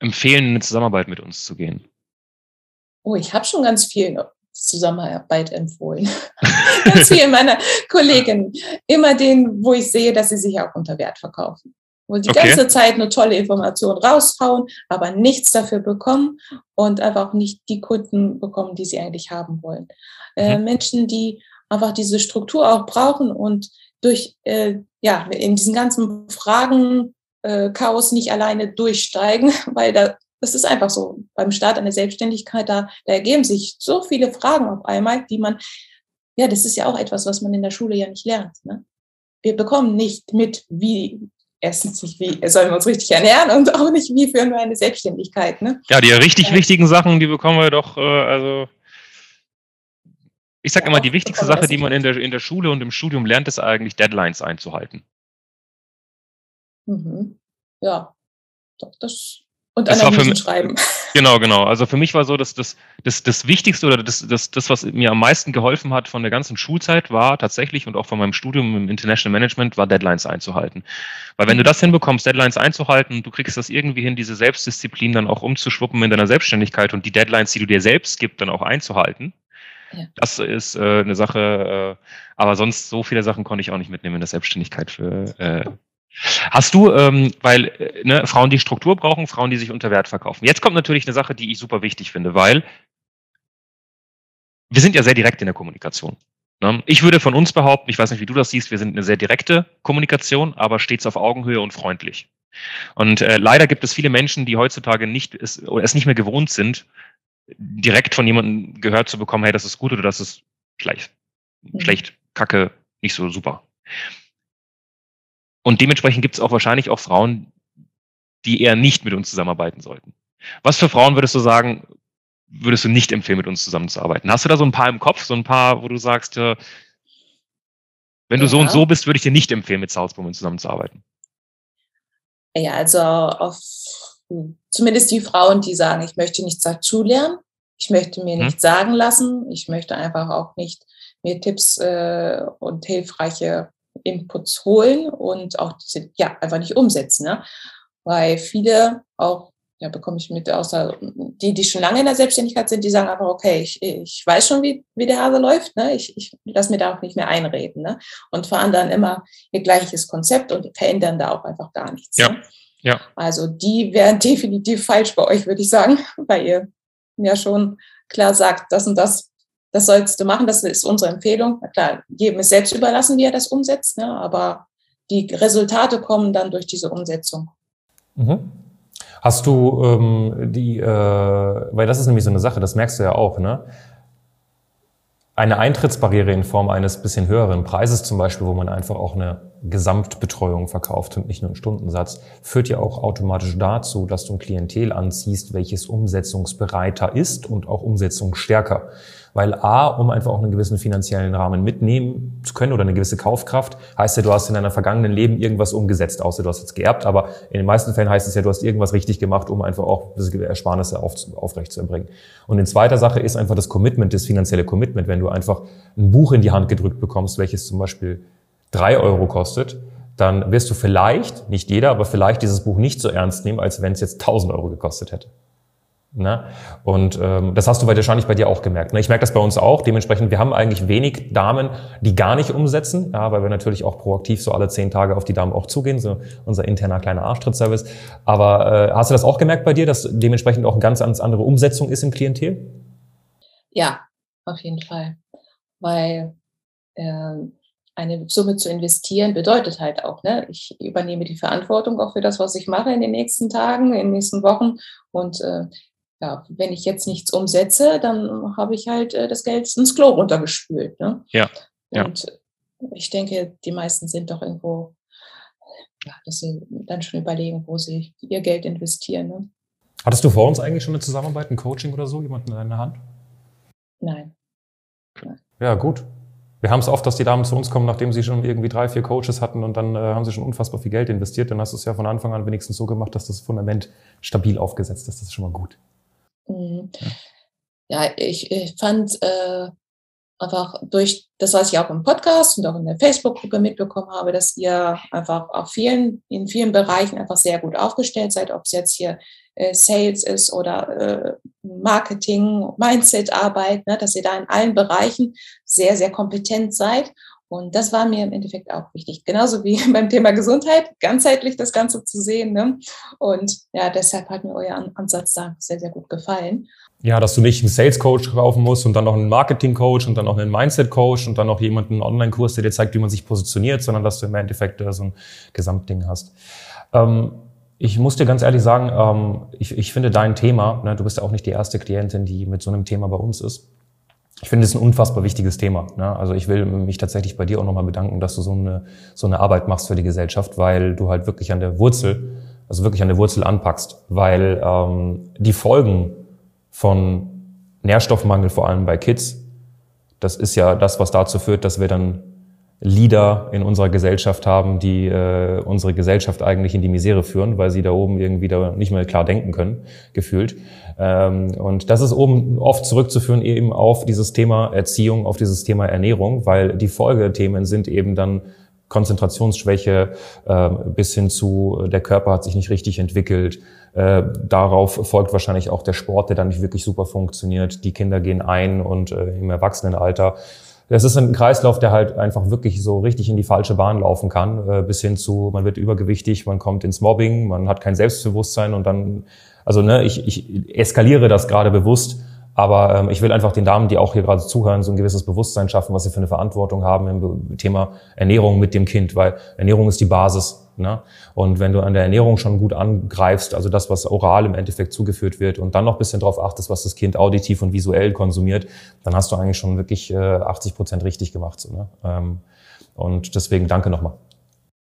empfehlen, eine Zusammenarbeit mit uns zu gehen? Oh, ich habe schon ganz viel Zusammenarbeit empfohlen. ganz viel meiner Kolleginnen. Immer den, wo ich sehe, dass sie sich auch unter Wert verkaufen. Wo die okay. ganze Zeit nur tolle Informationen raushauen, aber nichts dafür bekommen und einfach nicht die Kunden bekommen, die sie eigentlich haben wollen. Äh, mhm. Menschen, die einfach diese Struktur auch brauchen und durch, äh, ja, in diesen ganzen Fragen äh, Chaos nicht alleine durchsteigen, weil da, das ist einfach so. Beim Start einer Selbstständigkeit, da, da ergeben sich so viele Fragen auf einmal, die man, ja, das ist ja auch etwas, was man in der Schule ja nicht lernt. Ne? Wir bekommen nicht mit, wie, erstens nicht, wie sollen wir uns richtig ernähren und auch nicht, wie führen wir eine Selbstständigkeit. Ne? Ja, die richtig äh, wichtigen Sachen, die bekommen wir doch, äh, also ich sage ja, immer, die wichtigste Sache, die man in der, in der Schule und im Studium lernt, ist eigentlich Deadlines einzuhalten. Mhm. Ja, das und das Analysen schreiben. Genau, genau. Also für mich war so, dass das, das, das Wichtigste oder das, das, das, was mir am meisten geholfen hat von der ganzen Schulzeit, war tatsächlich und auch von meinem Studium im International Management, war Deadlines einzuhalten. Weil wenn du das hinbekommst, Deadlines einzuhalten, du kriegst das irgendwie hin, diese Selbstdisziplin dann auch umzuschwuppen in deiner Selbstständigkeit und die Deadlines, die du dir selbst gibst, dann auch einzuhalten. Ja. Das ist äh, eine Sache, äh, aber sonst so viele Sachen konnte ich auch nicht mitnehmen in der Selbstständigkeit für, äh, Hast du, ähm, weil äh, ne, Frauen, die Struktur brauchen, Frauen, die sich unter Wert verkaufen. Jetzt kommt natürlich eine Sache, die ich super wichtig finde, weil wir sind ja sehr direkt in der Kommunikation. Ne? Ich würde von uns behaupten, ich weiß nicht, wie du das siehst, wir sind eine sehr direkte Kommunikation, aber stets auf Augenhöhe und freundlich. Und äh, leider gibt es viele Menschen, die heutzutage nicht es, oder es nicht mehr gewohnt sind, direkt von jemandem gehört zu bekommen, hey, das ist gut oder das ist schlecht, mhm. schlecht, kacke, nicht so super. Und dementsprechend gibt es auch wahrscheinlich auch Frauen, die eher nicht mit uns zusammenarbeiten sollten. Was für Frauen würdest du sagen, würdest du nicht empfehlen, mit uns zusammenzuarbeiten? Hast du da so ein paar im Kopf, so ein paar, wo du sagst, äh, wenn du ja. so und so bist, würde ich dir nicht empfehlen, mit Salzburg zusammenzuarbeiten? Ja, also auf zumindest die Frauen, die sagen, ich möchte nichts dazulernen, ich möchte mir hm. nichts sagen lassen, ich möchte einfach auch nicht mir Tipps äh, und hilfreiche Inputs holen und auch ja, einfach nicht umsetzen. Ne? Weil viele auch, ja, bekomme ich mit, außer die, die schon lange in der Selbstständigkeit sind, die sagen einfach, okay, ich, ich weiß schon, wie, wie der Hase läuft, ne? ich, ich lasse mir da auch nicht mehr einreden ne? und fahren dann immer ihr gleiches Konzept und verändern da auch einfach gar nichts. Ja. Ne? Ja. Also die wären definitiv falsch bei euch, würde ich sagen, weil ihr ja schon klar sagt, das und das das sollst du machen, das ist unsere Empfehlung. Na klar, jedem ist selbst überlassen, wie er das umsetzt, ne? aber die Resultate kommen dann durch diese Umsetzung. Mhm. Hast du ähm, die, äh, weil das ist nämlich so eine Sache, das merkst du ja auch, ne? Eine Eintrittsbarriere in Form eines bisschen höheren Preises zum Beispiel, wo man einfach auch eine Gesamtbetreuung verkauft und nicht nur einen Stundensatz, führt ja auch automatisch dazu, dass du ein Klientel anziehst, welches umsetzungsbereiter ist und auch umsetzungsstärker. Weil A, um einfach auch einen gewissen finanziellen Rahmen mitnehmen zu können oder eine gewisse Kaufkraft, heißt ja, du hast in deinem vergangenen Leben irgendwas umgesetzt, außer du hast jetzt geerbt, aber in den meisten Fällen heißt es ja, du hast irgendwas richtig gemacht, um einfach auch Ersparnisse auf, aufrecht zu erbringen. Und in zweiter Sache ist einfach das Commitment, das finanzielle Commitment, wenn du einfach ein Buch in die Hand gedrückt bekommst, welches zum Beispiel drei Euro kostet, dann wirst du vielleicht, nicht jeder, aber vielleicht dieses Buch nicht so ernst nehmen, als wenn es jetzt 1000 Euro gekostet hätte. Ne? Und ähm, das hast du wahrscheinlich bei dir auch gemerkt. Ne? Ich merke das bei uns auch. Dementsprechend, wir haben eigentlich wenig Damen, die gar nicht umsetzen, ja, weil wir natürlich auch proaktiv so alle zehn Tage auf die Damen auch zugehen, so unser interner kleiner Arschtrittservice. Aber äh, hast du das auch gemerkt bei dir, dass dementsprechend auch eine ganz, ganz andere Umsetzung ist im Klientel? Ja, auf jeden Fall. Weil äh, eine Summe zu investieren bedeutet halt auch, ne, ich übernehme die Verantwortung auch für das, was ich mache in den nächsten Tagen, in den nächsten Wochen. Und äh, ja, wenn ich jetzt nichts umsetze, dann habe ich halt äh, das Geld ins Klo runtergespült. Ne? Ja. ja. Und ich denke, die meisten sind doch irgendwo, ja, dass sie dann schon überlegen, wo sie ihr Geld investieren. Ne? Hattest du vor uns eigentlich schon eine Zusammenarbeit, ein Coaching oder so, jemanden in deiner Hand? Nein. Ja, gut. Wir haben es oft, dass die Damen zu uns kommen, nachdem sie schon irgendwie drei, vier Coaches hatten und dann äh, haben sie schon unfassbar viel Geld investiert. Dann hast du es ja von Anfang an wenigstens so gemacht, dass das Fundament stabil aufgesetzt ist. Das ist schon mal gut. Mhm. Ja. ich, ich fand, äh, einfach durch das, was ich auch im Podcast und auch in der Facebook-Gruppe mitbekommen habe, dass ihr einfach auf vielen, in vielen Bereichen einfach sehr gut aufgestellt seid, ob es jetzt hier äh, Sales ist oder äh, Marketing, Mindset-Arbeit, ne, dass ihr da in allen Bereichen sehr, sehr kompetent seid. Und das war mir im Endeffekt auch wichtig. Genauso wie beim Thema Gesundheit, ganzheitlich das Ganze zu sehen. Ne? Und ja, deshalb hat mir euer Ansatz da sehr, sehr gut gefallen. Ja, dass du nicht einen Sales Coach kaufen musst und dann noch einen Marketing Coach und dann noch einen Mindset Coach und dann noch jemanden Online-Kurs, der dir zeigt, wie man sich positioniert, sondern dass du im Endeffekt so ein Gesamtding hast. Ähm, ich muss dir ganz ehrlich sagen, ähm, ich, ich finde dein Thema, ne, du bist ja auch nicht die erste Klientin, die mit so einem Thema bei uns ist. Ich finde es ein unfassbar wichtiges Thema. Ne? Also ich will mich tatsächlich bei dir auch nochmal bedanken, dass du so eine, so eine Arbeit machst für die Gesellschaft, weil du halt wirklich an der Wurzel, also wirklich an der Wurzel anpackst, weil ähm, die Folgen von Nährstoffmangel, vor allem bei Kids. Das ist ja das, was dazu führt, dass wir dann Leader in unserer Gesellschaft haben, die äh, unsere Gesellschaft eigentlich in die Misere führen, weil sie da oben irgendwie da nicht mehr klar denken können, gefühlt. Ähm, und das ist oben oft zurückzuführen eben auf dieses Thema Erziehung, auf dieses Thema Ernährung, weil die Folgethemen sind eben dann Konzentrationsschwäche äh, bis hin zu, der Körper hat sich nicht richtig entwickelt, äh, darauf folgt wahrscheinlich auch der Sport, der dann nicht wirklich super funktioniert. Die Kinder gehen ein und äh, im Erwachsenenalter. Das ist ein Kreislauf, der halt einfach wirklich so richtig in die falsche Bahn laufen kann, äh, bis hin zu, man wird übergewichtig, man kommt ins Mobbing, man hat kein Selbstbewusstsein und dann, also ne, ich, ich eskaliere das gerade bewusst, aber ähm, ich will einfach den Damen, die auch hier gerade zuhören, so ein gewisses Bewusstsein schaffen, was sie für eine Verantwortung haben im Thema Ernährung mit dem Kind, weil Ernährung ist die Basis. Ne? Und wenn du an der Ernährung schon gut angreifst, also das, was oral im Endeffekt zugeführt wird, und dann noch ein bisschen darauf achtest, was das Kind auditiv und visuell konsumiert, dann hast du eigentlich schon wirklich äh, 80 Prozent richtig gemacht. So, ne? ähm, und deswegen danke nochmal.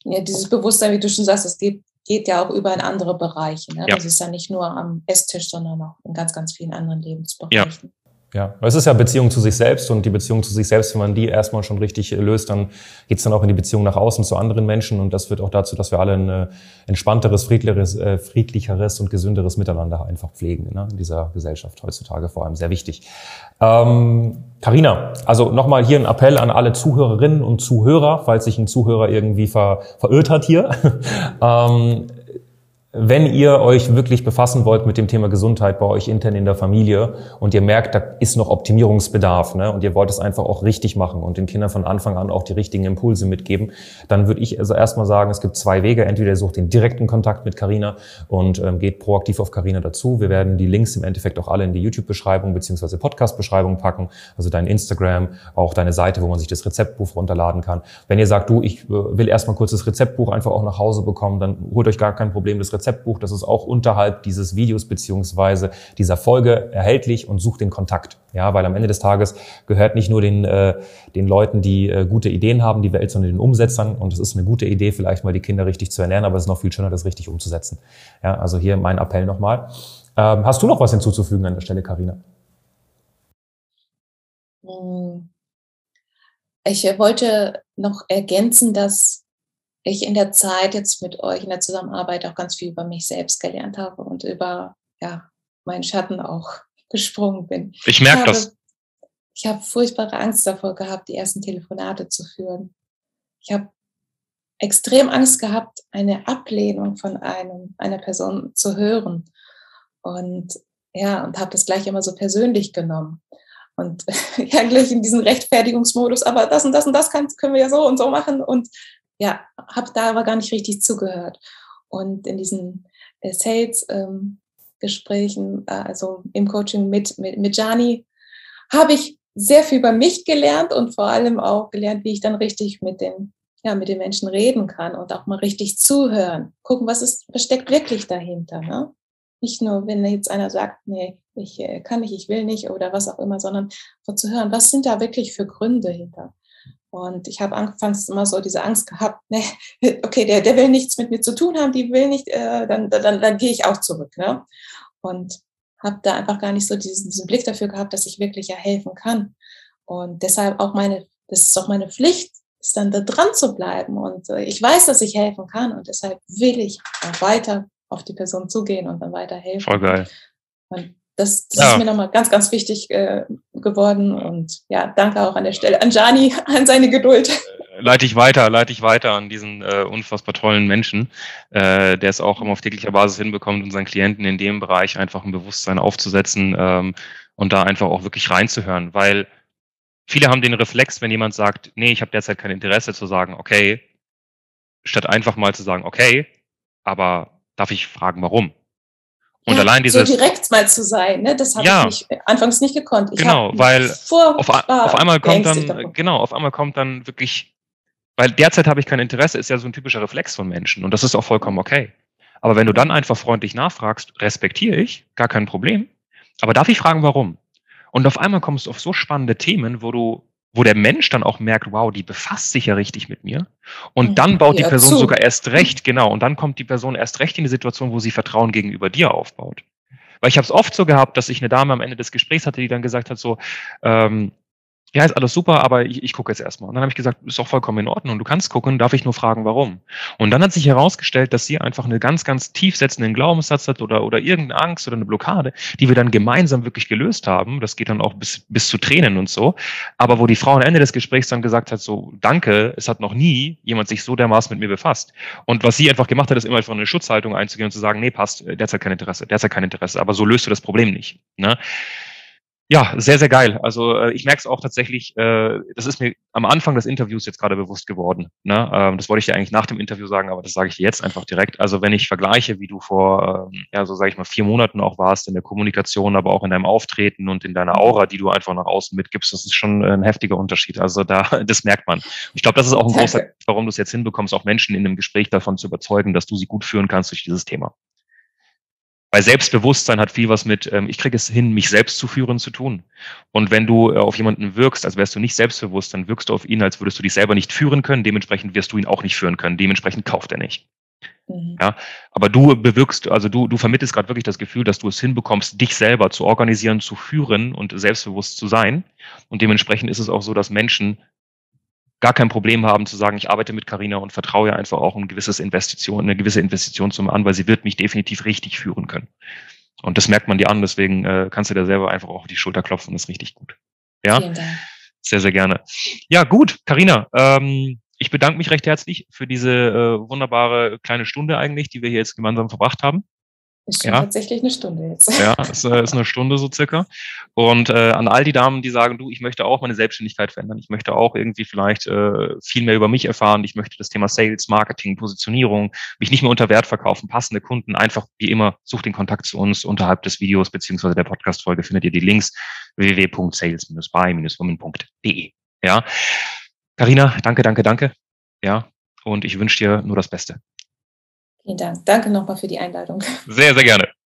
Ja, dieses Bewusstsein, wie du schon sagst, es geht geht ja auch über in andere Bereiche. Ne? Ja. Das ist ja nicht nur am Esstisch, sondern auch in ganz, ganz vielen anderen Lebensbereichen. Ja. Ja, es ist ja Beziehung zu sich selbst und die Beziehung zu sich selbst, wenn man die erstmal schon richtig löst, dann geht's dann auch in die Beziehung nach außen zu anderen Menschen und das führt auch dazu, dass wir alle ein äh, entspannteres, friedlicheres, äh, friedlicheres und gesünderes Miteinander einfach pflegen ne? in dieser Gesellschaft heutzutage vor allem sehr wichtig. Ähm, Carina, also nochmal hier ein Appell an alle Zuhörerinnen und Zuhörer, falls sich ein Zuhörer irgendwie ver, verirrt hat hier. ähm, wenn ihr euch wirklich befassen wollt mit dem Thema Gesundheit bei euch intern in der Familie und ihr merkt, da ist noch Optimierungsbedarf ne, und ihr wollt es einfach auch richtig machen und den Kindern von Anfang an auch die richtigen Impulse mitgeben, dann würde ich also erstmal sagen, es gibt zwei Wege. Entweder ihr sucht den direkten Kontakt mit Carina und ähm, geht proaktiv auf Carina dazu. Wir werden die Links im Endeffekt auch alle in die YouTube-Beschreibung beziehungsweise Podcast-Beschreibung packen, also dein Instagram, auch deine Seite, wo man sich das Rezeptbuch runterladen kann. Wenn ihr sagt, du, ich äh, will erstmal kurz das Rezeptbuch einfach auch nach Hause bekommen, dann holt euch gar kein Problem das Rezeptbuch, das ist auch unterhalb dieses Videos beziehungsweise dieser Folge erhältlich und sucht den Kontakt. Ja, weil am Ende des Tages gehört nicht nur den, äh, den Leuten, die äh, gute Ideen haben, die Welt, sondern den Umsetzern. Und es ist eine gute Idee, vielleicht mal die Kinder richtig zu ernähren, aber es ist noch viel schöner, das richtig umzusetzen. Ja, also hier mein Appell nochmal. Ähm, hast du noch was hinzuzufügen an der Stelle, Karina? Hm. Ich wollte noch ergänzen, dass ich in der Zeit jetzt mit euch in der Zusammenarbeit auch ganz viel über mich selbst gelernt habe und über ja, meinen Schatten auch gesprungen bin. Ich merke das. Ich habe furchtbare Angst davor gehabt, die ersten Telefonate zu führen. Ich habe extrem Angst gehabt, eine Ablehnung von einem, einer Person zu hören. Und ja, und habe das gleich immer so persönlich genommen. Und ja, gleich in diesen Rechtfertigungsmodus, aber das und das und das kann, können wir ja so und so machen. Und ja, habe da aber gar nicht richtig zugehört. Und in diesen äh, Sales-Gesprächen, ähm, also im Coaching mit, mit, mit Jani, habe ich sehr viel über mich gelernt und vor allem auch gelernt, wie ich dann richtig mit den, ja, mit den Menschen reden kann und auch mal richtig zuhören. Gucken, was ist, was steckt wirklich dahinter. Ne? Nicht nur, wenn jetzt einer sagt, nee, ich äh, kann nicht, ich will nicht oder was auch immer, sondern zu hören, was sind da wirklich für Gründe hinter. Und ich habe anfangs immer so diese Angst gehabt, ne, okay, der, der will nichts mit mir zu tun haben, die will nicht, äh, dann, dann, dann gehe ich auch zurück. Ne? Und habe da einfach gar nicht so diesen, diesen Blick dafür gehabt, dass ich wirklich ja helfen kann. Und deshalb auch meine, das ist auch meine Pflicht, ist dann da dran zu bleiben. Und äh, ich weiß, dass ich helfen kann und deshalb will ich auch weiter auf die Person zugehen und dann weiter helfen. Voll geil. Und das, das ja. ist mir nochmal ganz, ganz wichtig äh, geworden. Und ja, danke auch an der Stelle an Jani, an seine Geduld. Äh, leite ich weiter, leite ich weiter an diesen äh, unfassbar tollen Menschen, äh, der es auch immer auf täglicher Basis hinbekommt, unseren Klienten in dem Bereich einfach ein Bewusstsein aufzusetzen ähm, und da einfach auch wirklich reinzuhören. Weil viele haben den Reflex, wenn jemand sagt, nee, ich habe derzeit kein Interesse, zu sagen, okay, statt einfach mal zu sagen, okay, aber darf ich fragen, warum? Und ja, allein dieses. So direkt mal zu sein, ne? das habe ja, ich nicht, anfangs nicht gekonnt. Ich genau, weil auf, auf, einmal kommt dann, genau, auf einmal kommt dann wirklich, weil derzeit habe ich kein Interesse, ist ja so ein typischer Reflex von Menschen und das ist auch vollkommen okay. Aber wenn du dann einfach freundlich nachfragst, respektiere ich, gar kein Problem. Aber darf ich fragen, warum? Und auf einmal kommst du auf so spannende Themen, wo du wo der Mensch dann auch merkt, wow, die befasst sich ja richtig mit mir. Und mhm. dann baut die Person zu. sogar erst recht, genau, und dann kommt die Person erst recht in die Situation, wo sie Vertrauen gegenüber dir aufbaut. Weil ich habe es oft so gehabt, dass ich eine Dame am Ende des Gesprächs hatte, die dann gesagt hat, so, ähm, ja, ist alles super, aber ich, ich gucke jetzt erstmal. Und dann habe ich gesagt, ist auch vollkommen in Ordnung. Du kannst gucken, darf ich nur fragen, warum. Und dann hat sich herausgestellt, dass sie einfach eine ganz, ganz tief setzenden Glaubenssatz hat oder, oder irgendeine Angst oder eine Blockade, die wir dann gemeinsam wirklich gelöst haben. Das geht dann auch bis, bis zu Tränen und so. Aber wo die Frau am Ende des Gesprächs dann gesagt hat, so, danke, es hat noch nie jemand sich so dermaßen mit mir befasst. Und was sie einfach gemacht hat, ist immer einfach eine Schutzhaltung einzugehen und zu sagen, nee, passt, derzeit kein Interesse, derzeit kein Interesse. Aber so löst du das Problem nicht. Ne? Ja, sehr, sehr geil. Also äh, ich merke es auch tatsächlich, äh, das ist mir am Anfang des Interviews jetzt gerade bewusst geworden. Ne? Ähm, das wollte ich dir eigentlich nach dem Interview sagen, aber das sage ich dir jetzt einfach direkt. Also wenn ich vergleiche, wie du vor, ähm, ja, so sage ich mal, vier Monaten auch warst in der Kommunikation, aber auch in deinem Auftreten und in deiner Aura, die du einfach nach außen mitgibst, das ist schon ein heftiger Unterschied. Also da, das merkt man. Ich glaube, das ist auch ein großer, warum du es jetzt hinbekommst, auch Menschen in einem Gespräch davon zu überzeugen, dass du sie gut führen kannst durch dieses Thema. Weil Selbstbewusstsein hat viel was mit, ähm, ich kriege es hin, mich selbst zu führen zu tun. Und wenn du äh, auf jemanden wirkst, als wärst du nicht selbstbewusst, dann wirkst du auf ihn, als würdest du dich selber nicht führen können. Dementsprechend wirst du ihn auch nicht führen können. Dementsprechend kauft er nicht. Mhm. Ja, aber du bewirkst, also du, du vermittelst gerade wirklich das Gefühl, dass du es hinbekommst, dich selber zu organisieren, zu führen und selbstbewusst zu sein. Und dementsprechend ist es auch so, dass Menschen gar kein Problem haben zu sagen, ich arbeite mit Carina und vertraue ihr einfach auch ein gewisses Investition, eine gewisse Investition zum an, weil sie wird mich definitiv richtig führen können. Und das merkt man dir an, deswegen äh, kannst du dir selber einfach auch auf die Schulter klopfen, das ist richtig gut. Ja, sehr, sehr gerne. Ja, gut, Carina, ähm, ich bedanke mich recht herzlich für diese äh, wunderbare kleine Stunde eigentlich, die wir hier jetzt gemeinsam verbracht haben. Ist schon ja. tatsächlich eine Stunde jetzt. Ja, ist, äh, ist eine Stunde so circa. Und äh, an all die Damen, die sagen, du, ich möchte auch meine Selbstständigkeit verändern, ich möchte auch irgendwie vielleicht äh, viel mehr über mich erfahren, ich möchte das Thema Sales, Marketing, Positionierung, mich nicht mehr unter Wert verkaufen, passende Kunden, einfach wie immer, such den Kontakt zu uns unterhalb des Videos beziehungsweise der Podcast-Folge findet ihr die Links www.sales-by-women.de. Ja. Carina, danke, danke, danke. Ja. Und ich wünsche dir nur das Beste. Vielen Dank. Danke nochmal für die Einladung. Sehr, sehr gerne.